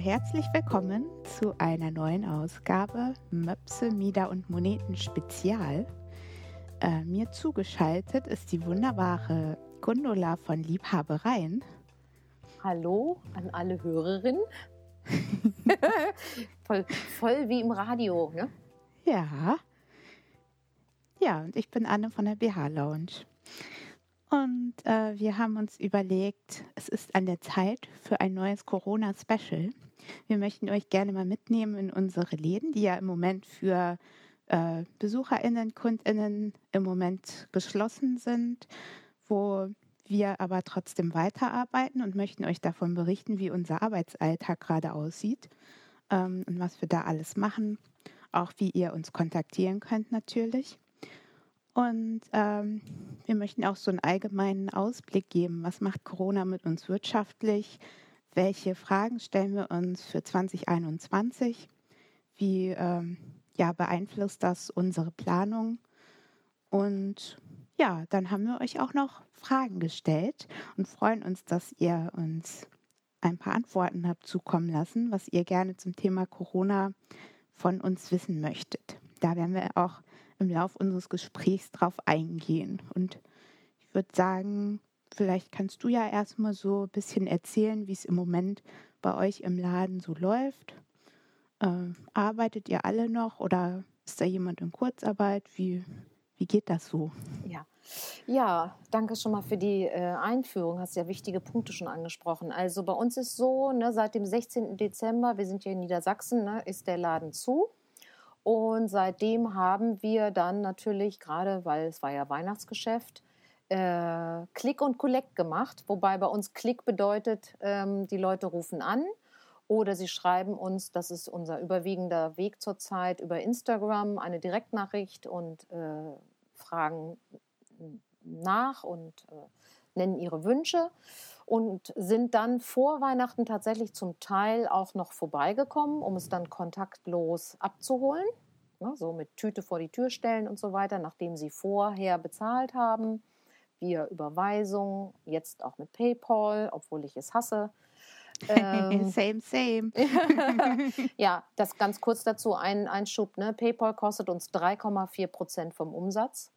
herzlich willkommen zu einer neuen Ausgabe Möpse, Mieder und Moneten Spezial. Äh, mir zugeschaltet ist die wunderbare Gundula von Liebhabereien. Hallo an alle Hörerinnen. voll, voll wie im Radio, ne? Ja. Ja, und ich bin Anne von der BH Lounge. Und äh, wir haben uns überlegt, es ist an der Zeit für ein neues Corona-Special. Wir möchten euch gerne mal mitnehmen in unsere Läden, die ja im Moment für äh, BesucherInnen, KundInnen im Moment geschlossen sind, wo wir aber trotzdem weiterarbeiten und möchten euch davon berichten, wie unser Arbeitsalltag gerade aussieht ähm, und was wir da alles machen. Auch wie ihr uns kontaktieren könnt natürlich. Und ähm, wir möchten auch so einen allgemeinen Ausblick geben. Was macht Corona mit uns wirtschaftlich? Welche Fragen stellen wir uns für 2021? Wie ähm, ja, beeinflusst das unsere Planung? Und ja, dann haben wir euch auch noch Fragen gestellt und freuen uns, dass ihr uns ein paar Antworten habt zukommen lassen, was ihr gerne zum Thema Corona von uns wissen möchtet. Da werden wir auch im Laufe unseres Gesprächs drauf eingehen. Und ich würde sagen, vielleicht kannst du ja erstmal so ein bisschen erzählen, wie es im Moment bei euch im Laden so läuft. Äh, arbeitet ihr alle noch oder ist da jemand in Kurzarbeit? Wie, wie geht das so? Ja. Ja, danke schon mal für die äh, Einführung. Hast ja wichtige Punkte schon angesprochen. Also bei uns ist so, ne, seit dem 16. Dezember, wir sind hier in Niedersachsen, ne, ist der Laden zu. Und seitdem haben wir dann natürlich, gerade weil es war ja Weihnachtsgeschäft, äh, Click und Collect gemacht. Wobei bei uns Click bedeutet, ähm, die Leute rufen an oder sie schreiben uns, das ist unser überwiegender Weg zurzeit, über Instagram eine Direktnachricht und äh, fragen nach und äh, nennen ihre Wünsche und sind dann vor Weihnachten tatsächlich zum Teil auch noch vorbeigekommen, um es dann kontaktlos abzuholen. Ne, so mit Tüte vor die Tür stellen und so weiter, nachdem sie vorher bezahlt haben. Via Überweisung, jetzt auch mit PayPal, obwohl ich es hasse. Ähm, same, same. ja, das ganz kurz dazu, ein Einschub. Ne? PayPal kostet uns 3,4 Prozent vom Umsatz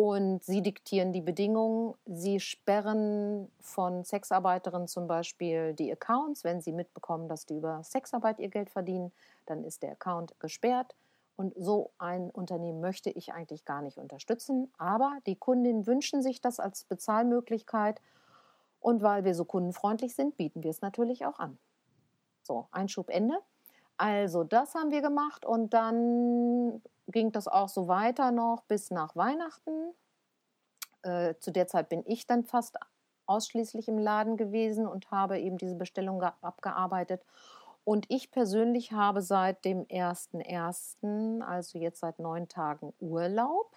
und sie diktieren die Bedingungen. Sie sperren von Sexarbeiterinnen zum Beispiel die Accounts. Wenn sie mitbekommen, dass die über Sexarbeit ihr Geld verdienen, dann ist der Account gesperrt. Und so ein Unternehmen möchte ich eigentlich gar nicht unterstützen. Aber die Kundinnen wünschen sich das als Bezahlmöglichkeit. Und weil wir so kundenfreundlich sind, bieten wir es natürlich auch an. So, Einschub Ende. Also das haben wir gemacht und dann ging das auch so weiter noch bis nach Weihnachten. Äh, zu der Zeit bin ich dann fast ausschließlich im Laden gewesen und habe eben diese Bestellung abgearbeitet. Und ich persönlich habe seit dem 1.1., also jetzt seit neun Tagen Urlaub.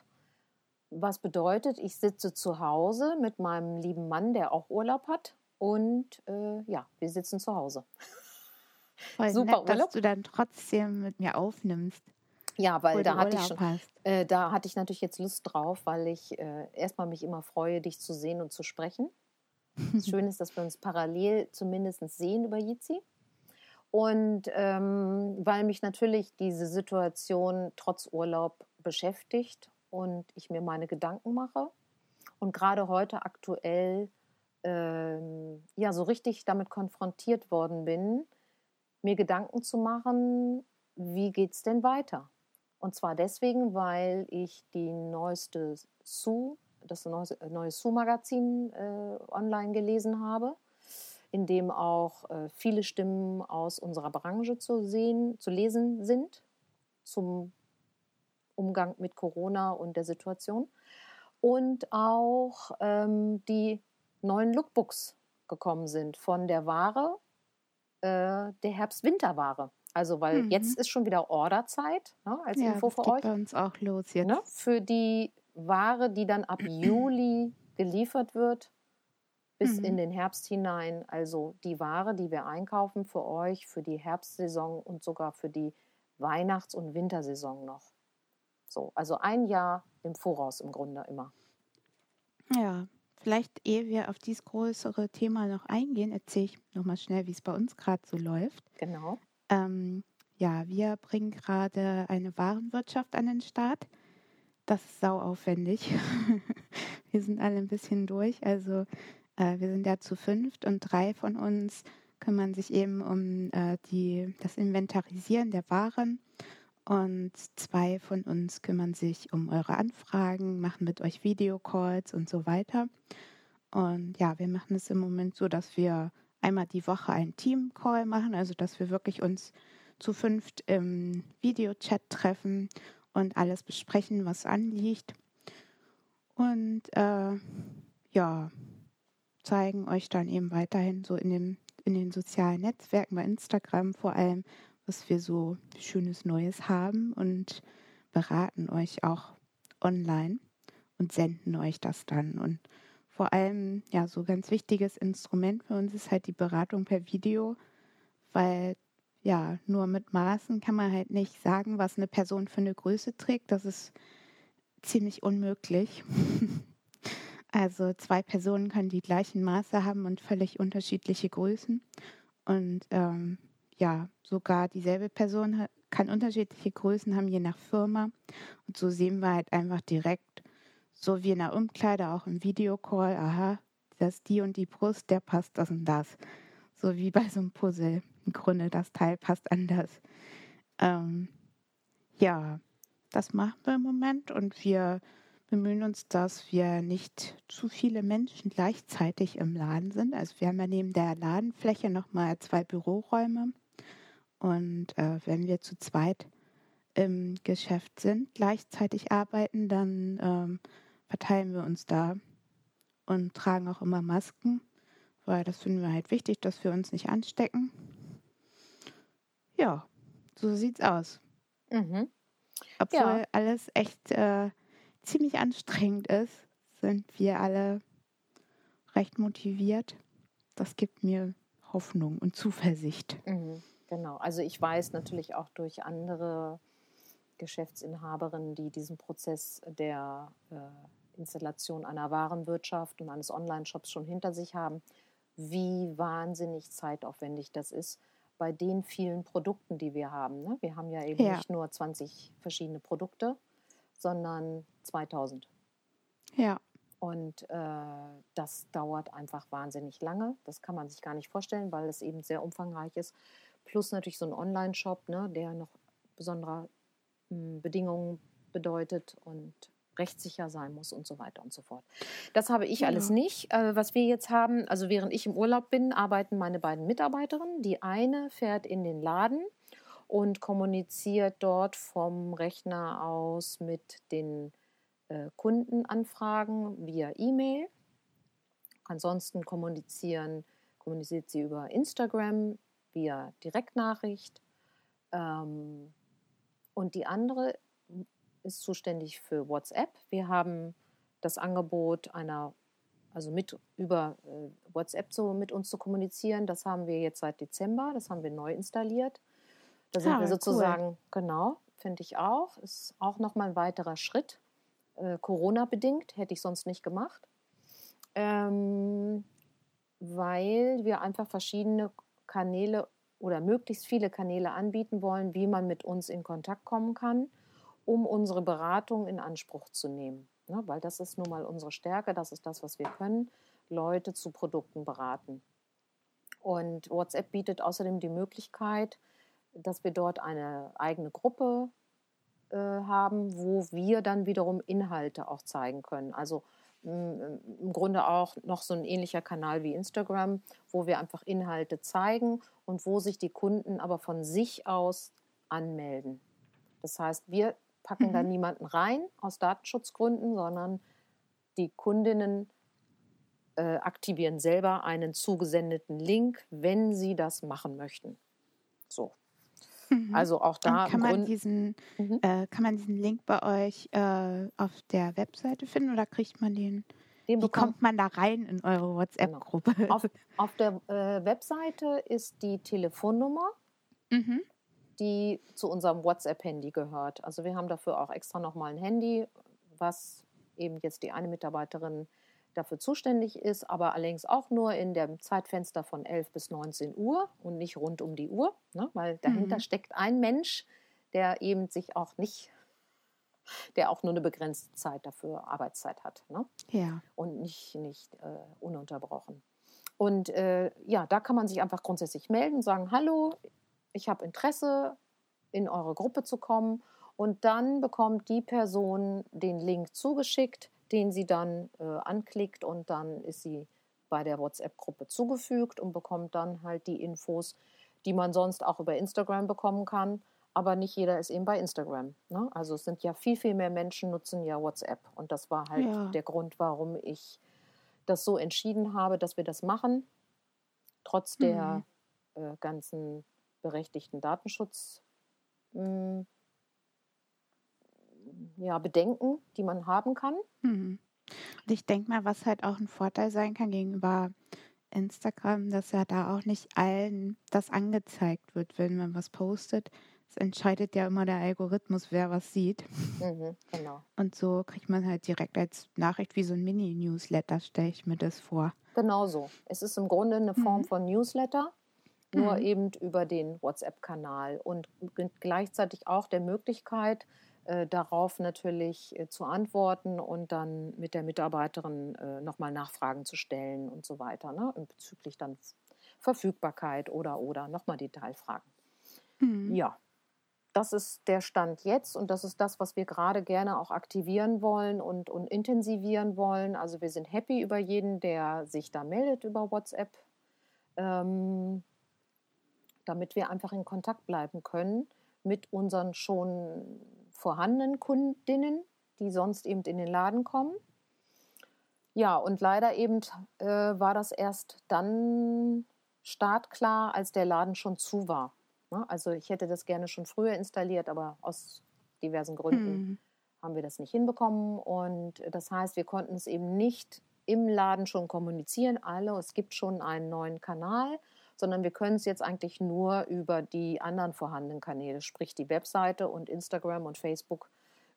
Was bedeutet, ich sitze zu Hause mit meinem lieben Mann, der auch Urlaub hat. Und äh, ja, wir sitzen zu Hause. Voll Super nett, Urlaub. dass du dann trotzdem mit mir aufnimmst. Ja, weil da hatte ich schon, äh, da hatte ich natürlich jetzt Lust drauf, weil ich äh, erstmal mich immer freue, dich zu sehen und zu sprechen. Schön ist, dass wir uns parallel zumindest sehen über Jitsi. Und ähm, weil mich natürlich diese Situation trotz Urlaub beschäftigt und ich mir meine Gedanken mache und gerade heute aktuell ähm, ja so richtig damit konfrontiert worden bin, mir Gedanken zu machen, wie geht es denn weiter? Und zwar deswegen, weil ich die neueste Su, das neue Su-Magazin äh, online gelesen habe, in dem auch äh, viele Stimmen aus unserer Branche zu sehen, zu lesen sind zum Umgang mit Corona und der Situation. Und auch ähm, die neuen Lookbooks gekommen sind von der Ware, äh, der Herbst-Winter-Ware. Also, weil mhm. jetzt ist schon wieder Orderzeit, ne, als ja, Info für euch. bei uns auch los jetzt. Ne, für die Ware, die dann ab Juli geliefert wird, bis mhm. in den Herbst hinein. Also die Ware, die wir einkaufen für euch, für die Herbstsaison und sogar für die Weihnachts- und Wintersaison noch. So, also ein Jahr im Voraus im Grunde immer. Ja, vielleicht ehe wir auf dieses größere Thema noch eingehen, erzähle ich nochmal schnell, wie es bei uns gerade so läuft. Genau. Ähm, ja, wir bringen gerade eine Warenwirtschaft an den Start. Das ist sau aufwendig. wir sind alle ein bisschen durch. Also äh, wir sind ja zu fünft und drei von uns kümmern sich eben um äh, die, das Inventarisieren der Waren und zwei von uns kümmern sich um eure Anfragen, machen mit euch Videocalls und so weiter. Und ja, wir machen es im Moment so, dass wir einmal die Woche einen Team-Call machen, also dass wir wirklich uns zu fünft im Videochat treffen und alles besprechen, was anliegt. Und äh, ja, zeigen euch dann eben weiterhin so in, dem, in den sozialen Netzwerken, bei Instagram vor allem, was wir so schönes Neues haben und beraten euch auch online und senden euch das dann. Und vor allem, ja, so ganz wichtiges Instrument für uns ist halt die Beratung per Video, weil ja, nur mit Maßen kann man halt nicht sagen, was eine Person für eine Größe trägt. Das ist ziemlich unmöglich. also zwei Personen können die gleichen Maße haben und völlig unterschiedliche Größen. Und ähm, ja, sogar dieselbe Person kann unterschiedliche Größen haben, je nach Firma. Und so sehen wir halt einfach direkt, so wie in der Umkleide, auch im Videocall, aha, das ist die und die Brust, der passt das und das. So wie bei so einem Puzzle. Im Grunde, das Teil passt anders. Ähm, ja, das machen wir im Moment und wir bemühen uns, dass wir nicht zu viele Menschen gleichzeitig im Laden sind. Also wir haben ja neben der Ladenfläche nochmal zwei Büroräume und äh, wenn wir zu zweit im Geschäft sind, gleichzeitig arbeiten, dann ähm, verteilen wir uns da und tragen auch immer Masken, weil das finden wir halt wichtig, dass wir uns nicht anstecken. Ja, so sieht's aus. Mhm. Obwohl ja. alles echt äh, ziemlich anstrengend ist, sind wir alle recht motiviert. Das gibt mir Hoffnung und Zuversicht. Mhm. Genau, also ich weiß natürlich auch durch andere Geschäftsinhaberinnen, die diesen Prozess der äh, Installation einer Warenwirtschaft und eines Online-Shops schon hinter sich haben, wie wahnsinnig zeitaufwendig das ist bei den vielen Produkten, die wir haben. Ne? Wir haben ja eben ja. nicht nur 20 verschiedene Produkte, sondern 2000. Ja. Und äh, das dauert einfach wahnsinnig lange. Das kann man sich gar nicht vorstellen, weil es eben sehr umfangreich ist plus natürlich so ein Online-Shop, ne, der noch besondere hm, Bedingungen bedeutet und rechtssicher sein muss und so weiter und so fort. Das habe ich ja. alles nicht. Äh, was wir jetzt haben, also während ich im Urlaub bin, arbeiten meine beiden Mitarbeiterinnen. Die eine fährt in den Laden und kommuniziert dort vom Rechner aus mit den äh, Kundenanfragen via E-Mail. Ansonsten kommunizieren, kommuniziert sie über Instagram, via Direktnachricht. Ähm, und die andere ist zuständig für WhatsApp. Wir haben das Angebot einer, also mit über äh, WhatsApp so mit uns zu kommunizieren. Das haben wir jetzt seit Dezember. Das haben wir neu installiert. Da sind ah, wir sozusagen, cool. genau, finde ich auch. Ist auch nochmal ein weiterer Schritt. Äh, Corona-bedingt, hätte ich sonst nicht gemacht. Ähm, weil wir einfach verschiedene Kanäle oder möglichst viele Kanäle anbieten wollen, wie man mit uns in Kontakt kommen kann, um unsere Beratung in Anspruch zu nehmen. Ne, weil das ist nun mal unsere Stärke, das ist das, was wir können, Leute zu Produkten beraten. Und WhatsApp bietet außerdem die Möglichkeit, dass wir dort eine eigene Gruppe äh, haben, wo wir dann wiederum Inhalte auch zeigen können. Also im Grunde auch noch so ein ähnlicher Kanal wie Instagram, wo wir einfach Inhalte zeigen und wo sich die Kunden aber von sich aus anmelden. Das heißt, wir packen mhm. da niemanden rein aus Datenschutzgründen, sondern die Kundinnen äh, aktivieren selber einen zugesendeten Link, wenn sie das machen möchten. So. Mhm. Also auch da. kann man, diesen, mhm. äh, kann man diesen Link bei euch äh, auf der Webseite finden oder kriegt man den? den Wie kommt man da rein in eure WhatsApp-Gruppe? Genau. Auf, auf, der äh, Webseite ist die Telefonnummer, mhm. die zu unserem WhatsApp-Handy gehört. Also wir haben dafür auch extra nochmal ein Handy, was eben jetzt die eine Mitarbeiterin dafür zuständig ist, aber allerdings auch nur in dem Zeitfenster von 11 bis 19 Uhr und nicht rund um die Uhr, ne? weil dahinter mhm. steckt ein Mensch, der eben sich auch nicht, der auch nur eine begrenzte Zeit dafür Arbeitszeit hat. Ne? Ja. Und nicht, nicht äh, ununterbrochen. Und äh, ja, da kann man sich einfach grundsätzlich melden, sagen, hallo, ich habe Interesse, in eure Gruppe zu kommen. Und dann bekommt die Person den Link zugeschickt den sie dann äh, anklickt und dann ist sie bei der WhatsApp-Gruppe zugefügt und bekommt dann halt die Infos, die man sonst auch über Instagram bekommen kann. Aber nicht jeder ist eben bei Instagram. Ne? Also es sind ja viel, viel mehr Menschen nutzen ja WhatsApp. Und das war halt ja. der Grund, warum ich das so entschieden habe, dass wir das machen. Trotz der mhm. äh, ganzen berechtigten Datenschutz. Mh, hm, ja, Bedenken, die man haben kann. Mhm. Und ich denke mal, was halt auch ein Vorteil sein kann gegenüber Instagram, dass ja da auch nicht allen das angezeigt wird, wenn man was postet. Es entscheidet ja immer der Algorithmus, wer was sieht. Mhm, genau. Und so kriegt man halt direkt als Nachricht wie so ein Mini-Newsletter, stelle ich mir das vor. Genau so. Es ist im Grunde eine Form mhm. von Newsletter, nur mhm. eben über den WhatsApp-Kanal und gleichzeitig auch der Möglichkeit, äh, darauf natürlich äh, zu antworten und dann mit der Mitarbeiterin äh, nochmal Nachfragen zu stellen und so weiter, ne? bezüglich dann Verfügbarkeit oder oder nochmal Detailfragen. Mhm. Ja, das ist der Stand jetzt und das ist das, was wir gerade gerne auch aktivieren wollen und, und intensivieren wollen. Also wir sind happy über jeden, der sich da meldet über WhatsApp, ähm, damit wir einfach in Kontakt bleiben können mit unseren schon vorhandenen Kundinnen, die sonst eben in den Laden kommen. Ja, und leider eben äh, war das erst dann startklar, als der Laden schon zu war. Ne? Also ich hätte das gerne schon früher installiert, aber aus diversen Gründen hm. haben wir das nicht hinbekommen. Und das heißt, wir konnten es eben nicht im Laden schon kommunizieren. Alle, es gibt schon einen neuen Kanal sondern wir können es jetzt eigentlich nur über die anderen vorhandenen Kanäle, sprich die Webseite und Instagram und Facebook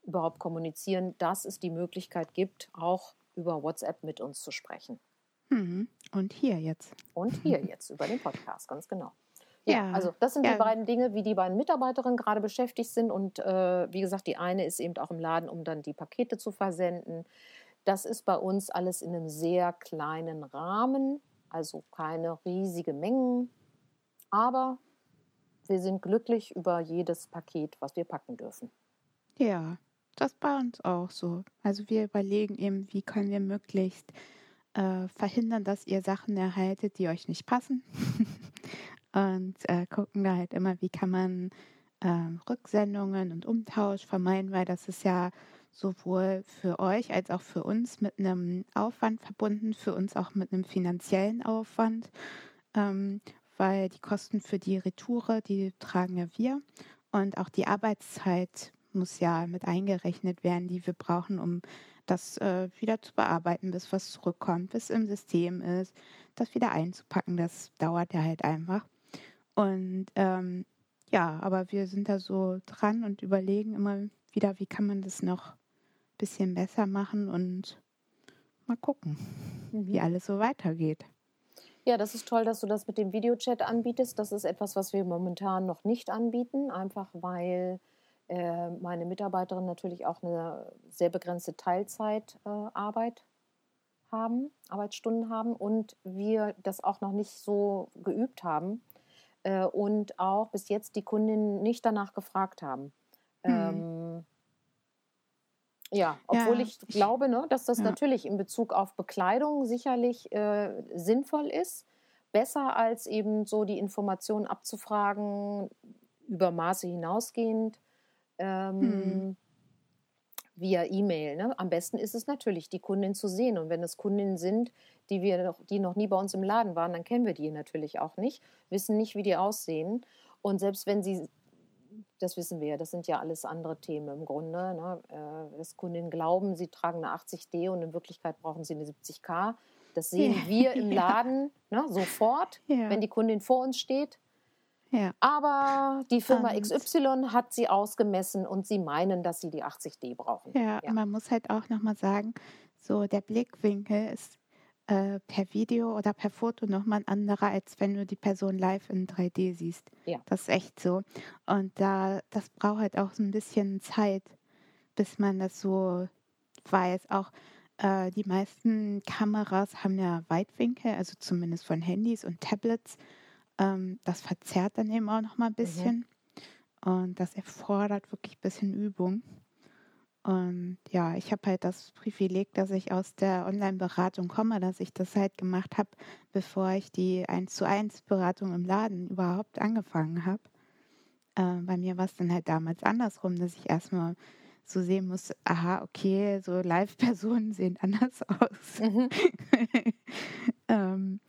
überhaupt kommunizieren, dass es die Möglichkeit gibt, auch über WhatsApp mit uns zu sprechen. Mhm. Und hier jetzt. Und hier jetzt über den Podcast, ganz genau. Ja, ja also das sind ja. die beiden Dinge, wie die beiden Mitarbeiterinnen gerade beschäftigt sind. Und äh, wie gesagt, die eine ist eben auch im Laden, um dann die Pakete zu versenden. Das ist bei uns alles in einem sehr kleinen Rahmen also keine riesigen Mengen. Aber wir sind glücklich über jedes Paket, was wir packen dürfen. Ja, das bei uns auch so. Also wir überlegen eben, wie können wir möglichst äh, verhindern, dass ihr Sachen erhaltet, die euch nicht passen. und äh, gucken da halt immer, wie kann man äh, Rücksendungen und Umtausch vermeiden, weil das ist ja sowohl für euch als auch für uns mit einem Aufwand verbunden, für uns auch mit einem finanziellen Aufwand, ähm, weil die Kosten für die Retoure, die tragen ja wir. Und auch die Arbeitszeit muss ja mit eingerechnet werden, die wir brauchen, um das äh, wieder zu bearbeiten, bis was zurückkommt, bis im System ist, das wieder einzupacken, das dauert ja halt einfach. Und ähm, ja, aber wir sind da so dran und überlegen immer wieder, wie kann man das noch bisschen besser machen und mal gucken, mhm. wie alles so weitergeht. Ja, das ist toll, dass du das mit dem Videochat anbietest. Das ist etwas, was wir momentan noch nicht anbieten, einfach weil äh, meine Mitarbeiterin natürlich auch eine sehr begrenzte Teilzeitarbeit äh, haben, Arbeitsstunden haben und wir das auch noch nicht so geübt haben äh, und auch bis jetzt die Kundinnen nicht danach gefragt haben. Mhm. Ähm, ja, obwohl ja, ich, glaube, ne, dass das ja. natürlich in Bezug auf Bekleidung sicherlich äh, sinnvoll ist. Besser als eben so die Informationen abzufragen, über Maße hinausgehend, ähm, hm. via E-Mail. Ne? Am besten ist es natürlich, die Kundin zu sehen. Und wenn es Kundinnen sind, die, wir noch, die noch nie bei uns im Laden waren, dann kennen wir die natürlich auch nicht, wissen nicht, wie die aussehen. Und selbst wenn sie das wissen wir, das sind ja alles andere Themen im Grunde. Ne? Äh, dass Kundinnen glauben, sie tragen eine 80D und in Wirklichkeit brauchen sie eine 70K. Das sehen ja. wir im Laden ja. ne, sofort, ja. wenn die Kundin vor uns steht. Aber die Firma XY hat sie ausgemessen und sie meinen, dass sie die 80D brauchen. Ja, man muss halt auch nochmal sagen, so der Blickwinkel ist äh, per Video oder per Foto nochmal ein anderer, als wenn du die Person live in 3D siehst. Ja. Das ist echt so. Und da, das braucht halt auch so ein bisschen Zeit, bis man das so weiß. Auch äh, die meisten Kameras haben ja Weitwinkel, also zumindest von Handys und Tablets. Ähm, das verzerrt dann eben auch nochmal ein mhm. bisschen. Mhm. Und das erfordert wirklich ein bisschen Übung. Und ja, ich habe halt das Privileg, dass ich aus der Online-Beratung komme, dass ich das halt gemacht habe, bevor ich die 1 zu 1 Beratung im Laden überhaupt angefangen habe. Äh, bei mir war es dann halt damals andersrum, dass ich erstmal so sehen muss, aha, okay, so Live-Personen sehen anders aus. Mhm. ähm,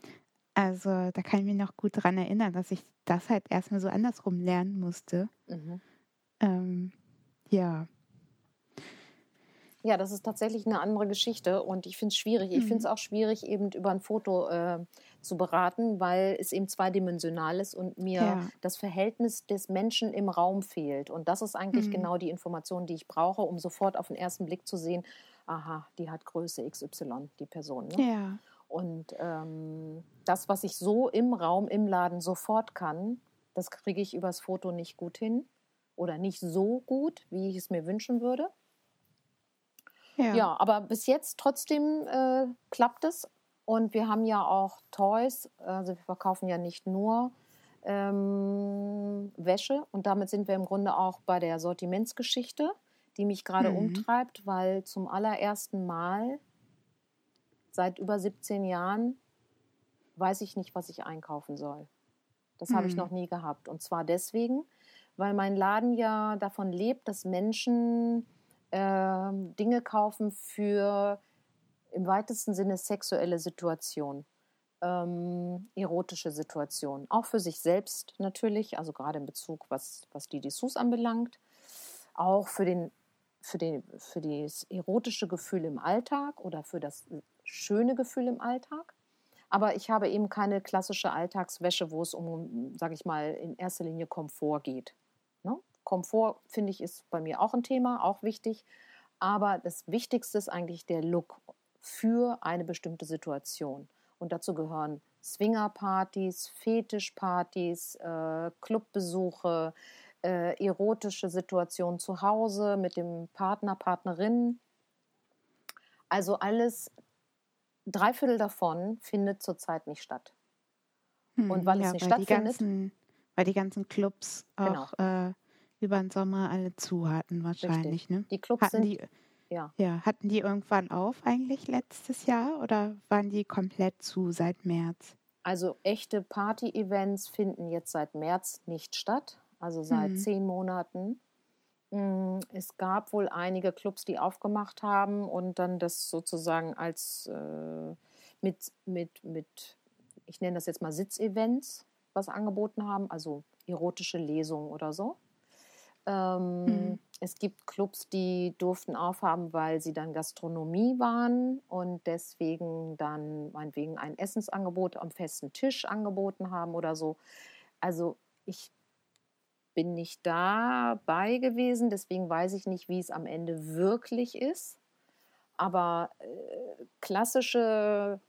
also da kann ich mich noch gut dran erinnern, dass ich das halt erstmal so andersrum lernen musste. Mhm. Ähm, ja. Ja, das ist tatsächlich eine andere Geschichte und ich finde es schwierig. Ich finde es mhm. auch schwierig, eben über ein Foto äh, zu beraten, weil es eben zweidimensional ist und mir ja. das Verhältnis des Menschen im Raum fehlt. Und das ist eigentlich mhm. genau die Information, die ich brauche, um sofort auf den ersten Blick zu sehen, aha, die hat Größe XY, die Person. Ne? Ja. Und ähm, das, was ich so im Raum, im Laden sofort kann, das kriege ich übers Foto nicht gut hin oder nicht so gut, wie ich es mir wünschen würde. Ja. ja, aber bis jetzt trotzdem äh, klappt es. Und wir haben ja auch Toys, also wir verkaufen ja nicht nur ähm, Wäsche. Und damit sind wir im Grunde auch bei der Sortimentsgeschichte, die mich gerade mhm. umtreibt, weil zum allerersten Mal seit über 17 Jahren weiß ich nicht, was ich einkaufen soll. Das mhm. habe ich mhm. noch nie gehabt. Und zwar deswegen, weil mein Laden ja davon lebt, dass Menschen äh, Dinge kaufen für im weitesten Sinne sexuelle Situationen, ähm, erotische Situationen. Auch für sich selbst natürlich, also gerade in Bezug, was, was die Dessous anbelangt. Auch für, den, für, den, für das erotische Gefühl im Alltag oder für das schöne Gefühl im Alltag. Aber ich habe eben keine klassische Alltagswäsche, wo es um, sage ich mal, in erster Linie Komfort geht. Komfort, finde ich, ist bei mir auch ein Thema, auch wichtig. Aber das Wichtigste ist eigentlich der Look für eine bestimmte Situation. Und dazu gehören Swingerpartys, Fetischpartys, äh, Clubbesuche, äh, erotische Situationen zu Hause mit dem Partner, Partnerin. Also alles, drei Viertel davon findet zurzeit nicht statt. Hm, Und weil ja, es nicht weil stattfindet. Die ganzen, weil die ganzen Clubs genau. auch äh, über den Sommer alle zu hatten wahrscheinlich. Ne? Die Clubs hatten sind, die, ja. ja. Hatten die irgendwann auf eigentlich letztes Jahr oder waren die komplett zu seit März? Also echte Party-Events finden jetzt seit März nicht statt, also seit mhm. zehn Monaten. Mm, es gab wohl einige Clubs, die aufgemacht haben und dann das sozusagen als äh, mit, mit, mit, ich nenne das jetzt mal Sitzevents, was angeboten haben, also erotische Lesungen oder so. Ähm, mhm. Es gibt Clubs, die durften aufhaben, weil sie dann Gastronomie waren und deswegen dann meinetwegen ein Essensangebot am festen Tisch angeboten haben oder so. Also ich bin nicht dabei gewesen, deswegen weiß ich nicht, wie es am Ende wirklich ist. Aber äh, klassische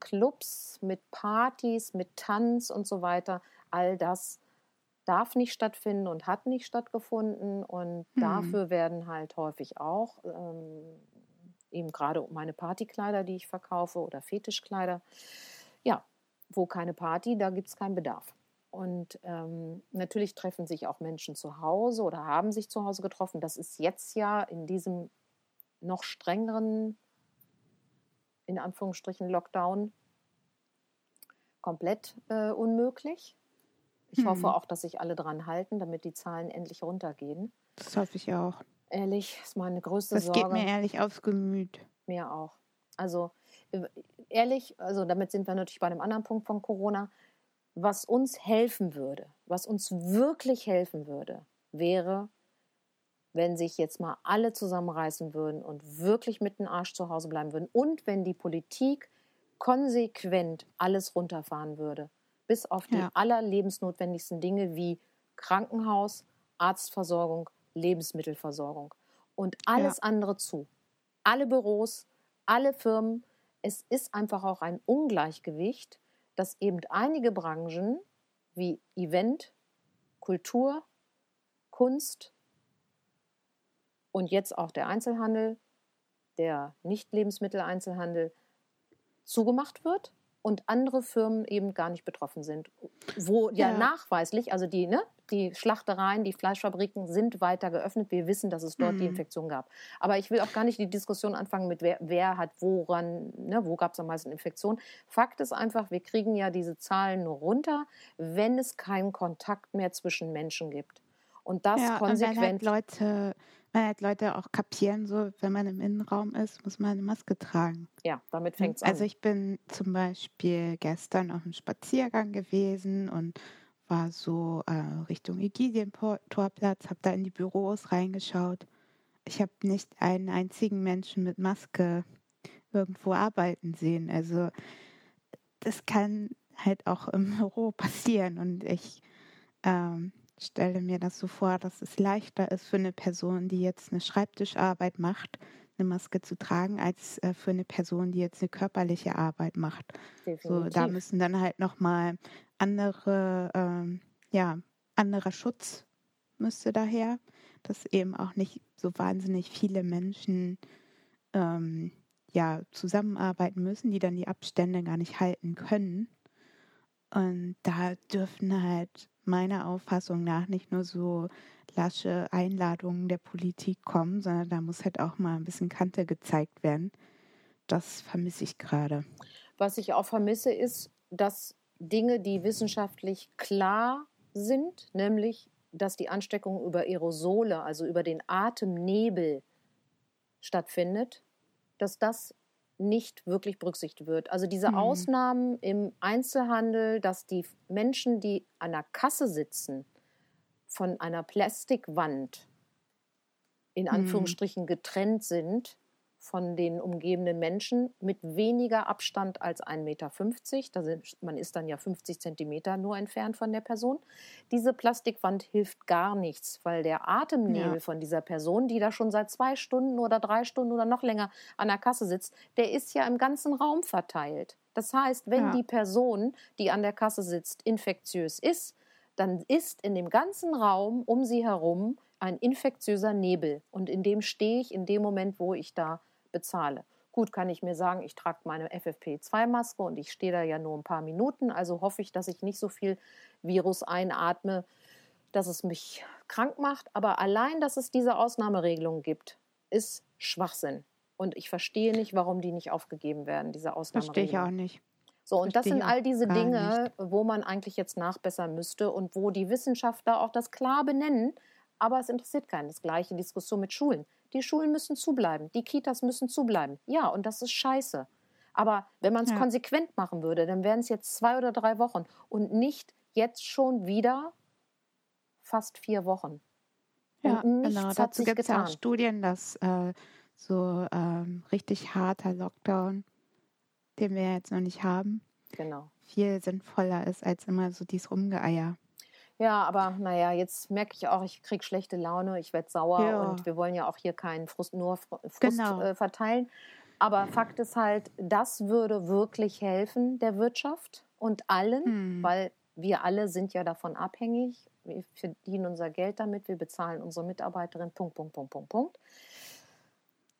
Clubs mit Partys, mit Tanz und so weiter, all das darf nicht stattfinden und hat nicht stattgefunden. Und hm. dafür werden halt häufig auch ähm, eben gerade meine Partykleider, die ich verkaufe oder Fetischkleider, ja, wo keine Party, da gibt es keinen Bedarf. Und ähm, natürlich treffen sich auch Menschen zu Hause oder haben sich zu Hause getroffen. Das ist jetzt ja in diesem noch strengeren, in Anführungsstrichen, Lockdown komplett äh, unmöglich. Ich hm. hoffe auch, dass sich alle dran halten, damit die Zahlen endlich runtergehen. Das hoffe ich auch. Ehrlich, ist meine größte das Sorge. Das geht mir ehrlich aufs Gemüt. Mir auch. Also äh, ehrlich, also damit sind wir natürlich bei einem anderen Punkt von Corona. Was uns helfen würde, was uns wirklich helfen würde, wäre, wenn sich jetzt mal alle zusammenreißen würden und wirklich mit dem Arsch zu Hause bleiben würden und wenn die Politik konsequent alles runterfahren würde bis auf die ja. allerlebensnotwendigsten Dinge wie Krankenhaus, Arztversorgung, Lebensmittelversorgung und alles ja. andere zu. Alle Büros, alle Firmen, es ist einfach auch ein Ungleichgewicht, dass eben einige Branchen wie Event, Kultur, Kunst und jetzt auch der Einzelhandel, der Nicht-Lebensmitteleinzelhandel zugemacht wird und andere Firmen eben gar nicht betroffen sind. Wo ja, ja nachweislich, also die, ne, die Schlachtereien, die Fleischfabriken sind weiter geöffnet. Wir wissen, dass es dort mhm. die Infektion gab. Aber ich will auch gar nicht die Diskussion anfangen mit wer, wer hat woran, ne, wo gab es am meisten Infektionen. Fakt ist einfach, wir kriegen ja diese Zahlen nur runter, wenn es keinen Kontakt mehr zwischen Menschen gibt. Und das ja, konsequent. Und wenn halt Leute weil halt Leute auch kapieren, so wenn man im Innenraum ist, muss man eine Maske tragen. Ja, damit fängt es an. Also ich bin zum Beispiel gestern auf einem Spaziergang gewesen und war so äh, Richtung Ägidientorplatz, habe da in die Büros reingeschaut. Ich habe nicht einen einzigen Menschen mit Maske irgendwo arbeiten sehen. Also das kann halt auch im Büro passieren und ich ähm, stelle mir das so vor, dass es leichter ist für eine Person, die jetzt eine Schreibtischarbeit macht, eine Maske zu tragen, als äh, für eine Person, die jetzt eine körperliche Arbeit macht. Definitiv. So, da müssen dann halt nochmal andere, ähm, ja, anderer Schutz müsste daher, dass eben auch nicht so wahnsinnig viele Menschen ähm, ja, zusammenarbeiten müssen, die dann die Abstände gar nicht halten können. Und da dürfen halt meiner Auffassung nach nicht nur so lasche Einladungen der Politik kommen, sondern da muss halt auch mal ein bisschen Kante gezeigt werden. Das vermisse ich gerade. Was ich auch vermisse, ist, dass Dinge, die wissenschaftlich klar sind, nämlich, dass die Ansteckung über Aerosole, also über den Atemnebel stattfindet, dass das nicht wirklich berücksichtigt wird. Also diese mhm. Ausnahmen im Einzelhandel, dass die Menschen, die an der Kasse sitzen, von einer Plastikwand in mhm. Anführungsstrichen getrennt sind, von den umgebenden Menschen mit weniger Abstand als 1,50 Meter. Da sind, man ist dann ja 50 Zentimeter nur entfernt von der Person. Diese Plastikwand hilft gar nichts, weil der Atemnebel ja. von dieser Person, die da schon seit zwei Stunden oder drei Stunden oder noch länger an der Kasse sitzt, der ist ja im ganzen Raum verteilt. Das heißt, wenn ja. die Person, die an der Kasse sitzt, infektiös ist, dann ist in dem ganzen Raum um sie herum ein infektiöser Nebel. Und in dem stehe ich in dem Moment, wo ich da bezahle. Gut, kann ich mir sagen, ich trage meine FFP2-Maske und ich stehe da ja nur ein paar Minuten, also hoffe ich, dass ich nicht so viel Virus einatme, dass es mich krank macht. Aber allein, dass es diese Ausnahmeregelung gibt, ist Schwachsinn. Und ich verstehe nicht, warum die nicht aufgegeben werden, diese Ausnahmeregelung. Verstehe ich auch nicht. So, und das sind all diese Dinge, nicht. wo man eigentlich jetzt nachbessern müsste und wo die Wissenschaftler auch das klar benennen, aber es interessiert keinen. Das gleiche Diskussion mit Schulen. Die Schulen müssen zubleiben, die Kitas müssen zubleiben. Ja, und das ist scheiße. Aber wenn man es ja. konsequent machen würde, dann wären es jetzt zwei oder drei Wochen und nicht jetzt schon wieder fast vier Wochen. Ja, genau. Dazu gibt es auch Studien, dass äh, so ähm, richtig harter Lockdown, den wir jetzt noch nicht haben, genau. viel sinnvoller ist als immer so dieses Rumgeeier. Ja, aber naja, jetzt merke ich auch, ich kriege schlechte Laune, ich werde sauer ja. und wir wollen ja auch hier keinen Frust, nur Frust genau. äh, verteilen. Aber Fakt ist halt, das würde wirklich helfen der Wirtschaft und allen, hm. weil wir alle sind ja davon abhängig. Wir verdienen unser Geld damit, wir bezahlen unsere Mitarbeiterin, Punkt, Punkt, Punkt, Punkt, Punkt.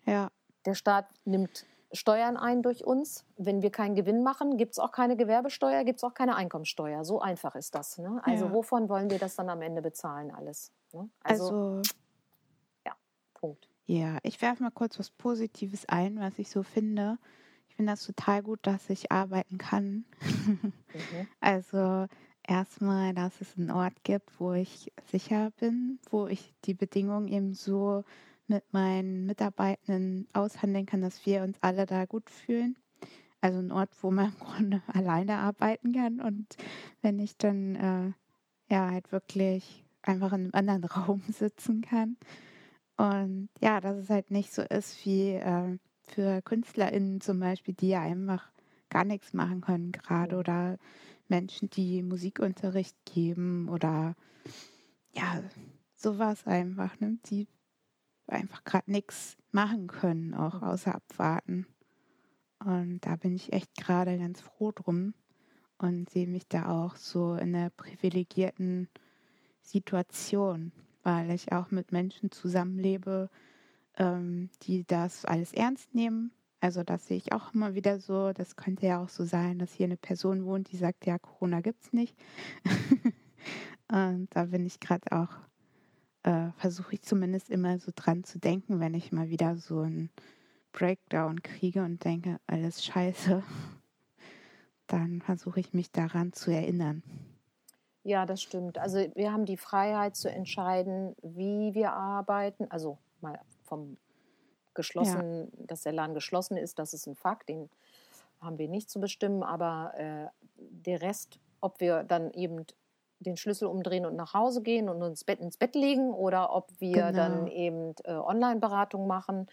Ja. Der Staat nimmt Steuern ein durch uns. Wenn wir keinen Gewinn machen, gibt es auch keine Gewerbesteuer, gibt es auch keine Einkommensteuer. So einfach ist das. Ne? Also ja. wovon wollen wir das dann am Ende bezahlen alles? Ne? Also, also, ja, Punkt. Ja, ich werfe mal kurz was Positives ein, was ich so finde. Ich finde das total gut, dass ich arbeiten kann. mhm. Also erstmal, dass es einen Ort gibt, wo ich sicher bin, wo ich die Bedingungen eben so mit meinen Mitarbeitenden aushandeln kann, dass wir uns alle da gut fühlen. Also ein Ort, wo man im Grunde alleine arbeiten kann. Und wenn ich dann äh, ja halt wirklich einfach in einem anderen Raum sitzen kann. Und ja, dass es halt nicht so ist wie äh, für KünstlerInnen zum Beispiel, die ja einfach gar nichts machen können gerade oder Menschen, die Musikunterricht geben oder ja, sowas einfach, ne? Die einfach gerade nichts machen können, auch außer abwarten. Und da bin ich echt gerade ganz froh drum und sehe mich da auch so in einer privilegierten Situation, weil ich auch mit Menschen zusammenlebe, ähm, die das alles ernst nehmen. Also das sehe ich auch immer wieder so. Das könnte ja auch so sein, dass hier eine Person wohnt, die sagt, ja, Corona gibt es nicht. und da bin ich gerade auch, äh, versuche ich zumindest immer so dran zu denken, wenn ich mal wieder so einen Breakdown kriege und denke, alles scheiße, dann versuche ich mich daran zu erinnern. Ja, das stimmt. Also wir haben die Freiheit zu entscheiden, wie wir arbeiten. Also mal vom geschlossen, ja. dass der Laden geschlossen ist, das ist ein Fakt, den haben wir nicht zu bestimmen. Aber äh, der Rest, ob wir dann eben den Schlüssel umdrehen und nach Hause gehen und uns Bett ins Bett legen oder ob wir genau. dann eben äh, Online-Beratung machen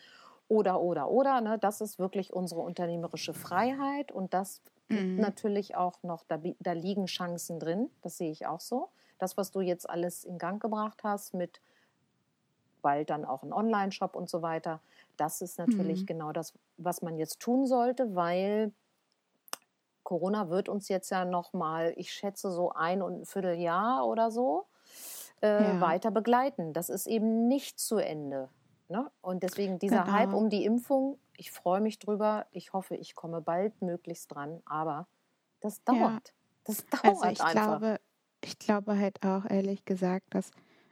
oder, oder, oder. Ne? Das ist wirklich unsere unternehmerische Freiheit und das mhm. natürlich auch noch, da, da liegen Chancen drin, das sehe ich auch so. Das, was du jetzt alles in Gang gebracht hast mit bald dann auch ein Online-Shop und so weiter, das ist natürlich mhm. genau das, was man jetzt tun sollte, weil Corona wird uns jetzt ja noch mal, ich schätze so ein und ein Vierteljahr oder so äh, ja. weiter begleiten. Das ist eben nicht zu Ende. Ne? Und deswegen dieser genau. Hype um die Impfung, ich freue mich drüber. Ich hoffe, ich komme bald möglichst dran. Aber das dauert. Ja. Das dauert also ich einfach. Glaube, ich glaube halt auch ehrlich gesagt, dass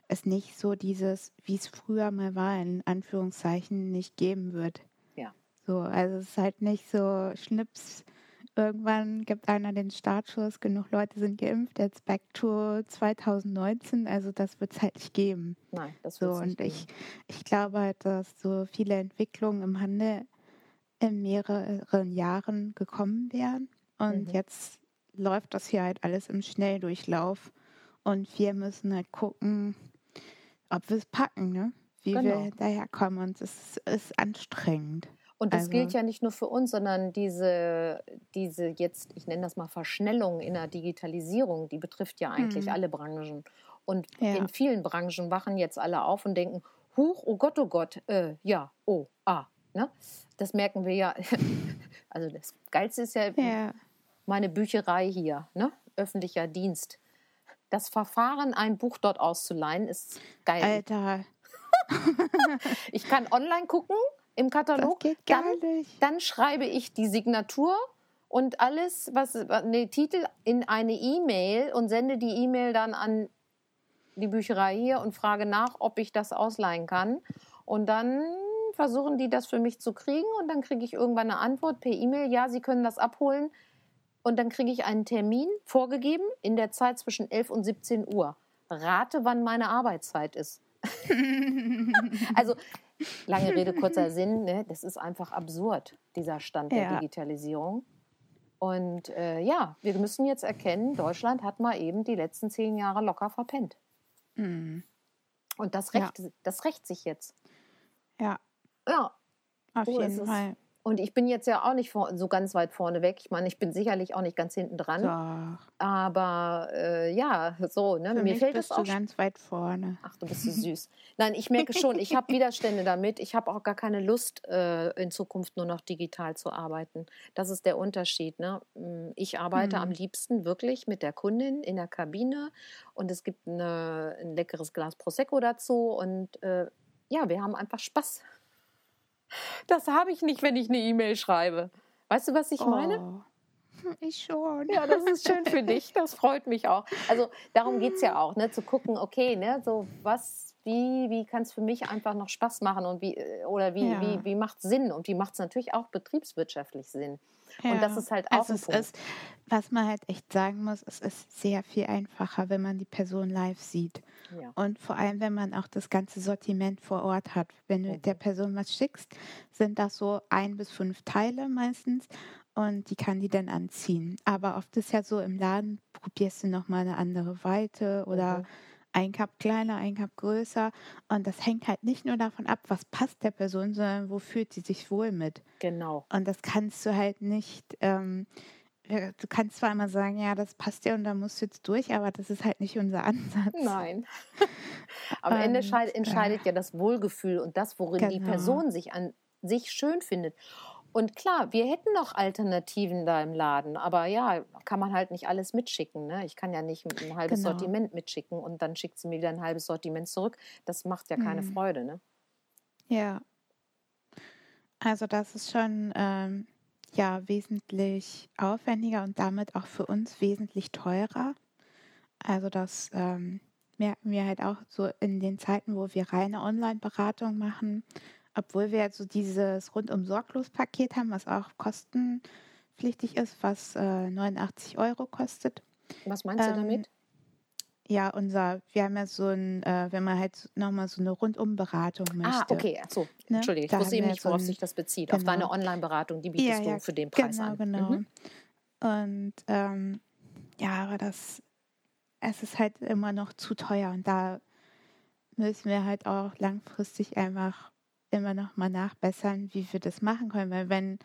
es nicht so dieses, wie es früher mal war, in Anführungszeichen, nicht geben wird. Ja. So, also es ist halt nicht so Schnips. Irgendwann gibt einer den Startschuss, genug Leute sind geimpft, jetzt back to 2019, also das wird es halt nicht geben. Nein, das wird so, nicht Und ich, ich glaube halt, dass so viele Entwicklungen im Handel in mehreren Jahren gekommen wären. Und mhm. jetzt läuft das hier halt alles im Schnelldurchlauf. Und wir müssen halt gucken, ob wir es packen, ne? wie genau. wir daherkommen. Und es ist anstrengend. Und das also, gilt ja nicht nur für uns, sondern diese, diese jetzt, ich nenne das mal Verschnellung in der Digitalisierung, die betrifft ja eigentlich mhm. alle Branchen. Und ja. in vielen Branchen wachen jetzt alle auf und denken, huch, oh Gott, oh Gott, äh, ja, oh, ah. Ne? Das merken wir ja. Also das Geilste ist ja, ja. meine Bücherei hier, ne? öffentlicher Dienst das Verfahren, ein Buch dort auszuleihen, ist geil. Alter. ich kann online gucken im Katalog. Dann. Dann schreibe ich die Signatur und alles, was den Titel in eine E-Mail und sende die E-Mail dann an die Bücherei hier und frage nach, ob ich das ausleihen kann. Und dann versuchen die das für mich zu kriegen und dann kriege ich irgendwann eine Antwort per E-Mail, ja, Sie können das abholen und dann kriege ich einen Termin vorgegeben in der Zeit zwischen 11 und 17 Uhr. Rate, wann meine Arbeitszeit ist. also, lange Rede, kurzer Sinn, ne? das ist einfach absurd, dieser Stand der ja. Digitalisierung. Und äh, ja, wir müssen jetzt erkennen, Deutschland hat mal eben die letzten zehn Jahre locker verpennt. Mhm. Und das rächt, ja. das rächt sich jetzt. Ja. Ja. Auf so jeden Fall. Und ich bin jetzt ja auch nicht so ganz weit vorne weg. Ich meine, ich bin sicherlich auch nicht ganz hinten dran. Aber äh, ja, so, ne? Für mir fällt es auch. Du ganz weit vorne. Ach, du bist so süß. Nein, ich merke schon, ich habe Widerstände damit. Ich habe auch gar keine Lust, äh, in Zukunft nur noch digital zu arbeiten. Das ist der Unterschied. Ne? Hm, ich arbeite hm. am liebsten wirklich mit der Kundin in der Kabine und es gibt eine, ein leckeres Glas Prosecco dazu und äh, ja, wir haben einfach Spaß. Das habe ich nicht, wenn ich eine E-Mail schreibe. Weißt du, was ich oh. meine? Ich schon. Ja, das ist schön für dich. Das freut mich auch. Also darum geht es ja auch, ne? zu gucken, okay, ne? so was, wie, wie kann es für mich einfach noch Spaß machen und wie, äh, oder wie, ja. wie, wie macht es Sinn? Und wie macht es natürlich auch betriebswirtschaftlich Sinn? Ja. Und das ist halt auch also ein Punkt. Ist, was man halt echt sagen muss, es ist sehr viel einfacher, wenn man die Person live sieht. Ja. Und vor allem, wenn man auch das ganze Sortiment vor Ort hat. Wenn du mhm. der Person was schickst, sind das so ein bis fünf Teile meistens und die kann die dann anziehen. Aber oft ist ja so im Laden, probierst du nochmal eine andere Weite oder mhm. Ein Cup kleiner, ein Cup größer. Und das hängt halt nicht nur davon ab, was passt der Person, sondern wo fühlt sie sich wohl mit. Genau. Und das kannst du halt nicht. Ähm, du kannst zwar immer sagen, ja, das passt ja und da musst du jetzt durch, aber das ist halt nicht unser Ansatz. Nein. Am und, Ende entscheidet, entscheidet ja das Wohlgefühl und das, worin genau. die Person sich an sich schön findet. Und klar, wir hätten noch Alternativen da im Laden, aber ja, kann man halt nicht alles mitschicken. Ne? Ich kann ja nicht ein halbes genau. Sortiment mitschicken und dann schickt sie mir wieder ein halbes Sortiment zurück. Das macht ja keine mhm. Freude, ne? Ja. Also das ist schon ähm, ja wesentlich aufwendiger und damit auch für uns wesentlich teurer. Also das ähm, merken wir halt auch so in den Zeiten, wo wir reine Online-Beratung machen, obwohl wir jetzt so dieses rundum sorglos Paket haben, was auch kostenpflichtig ist, was äh, 89 Euro kostet. Was meinst du ähm, damit? Ja, unser, wir haben ja so ein, äh, wenn man halt nochmal so eine Rundum-Beratung ah, möchte. Ah, okay, achso. Ne? Entschuldige, ich wusste eben nicht, worauf so sich das bezieht. Genau. Auf deine Online-Beratung, die bietest ja, ja, du für den Preis genau, an. Genau, genau. Mhm. Und ähm, ja, aber das, es ist halt immer noch zu teuer und da müssen wir halt auch langfristig einfach immer noch mal nachbessern, wie wir das machen können. Weil wenn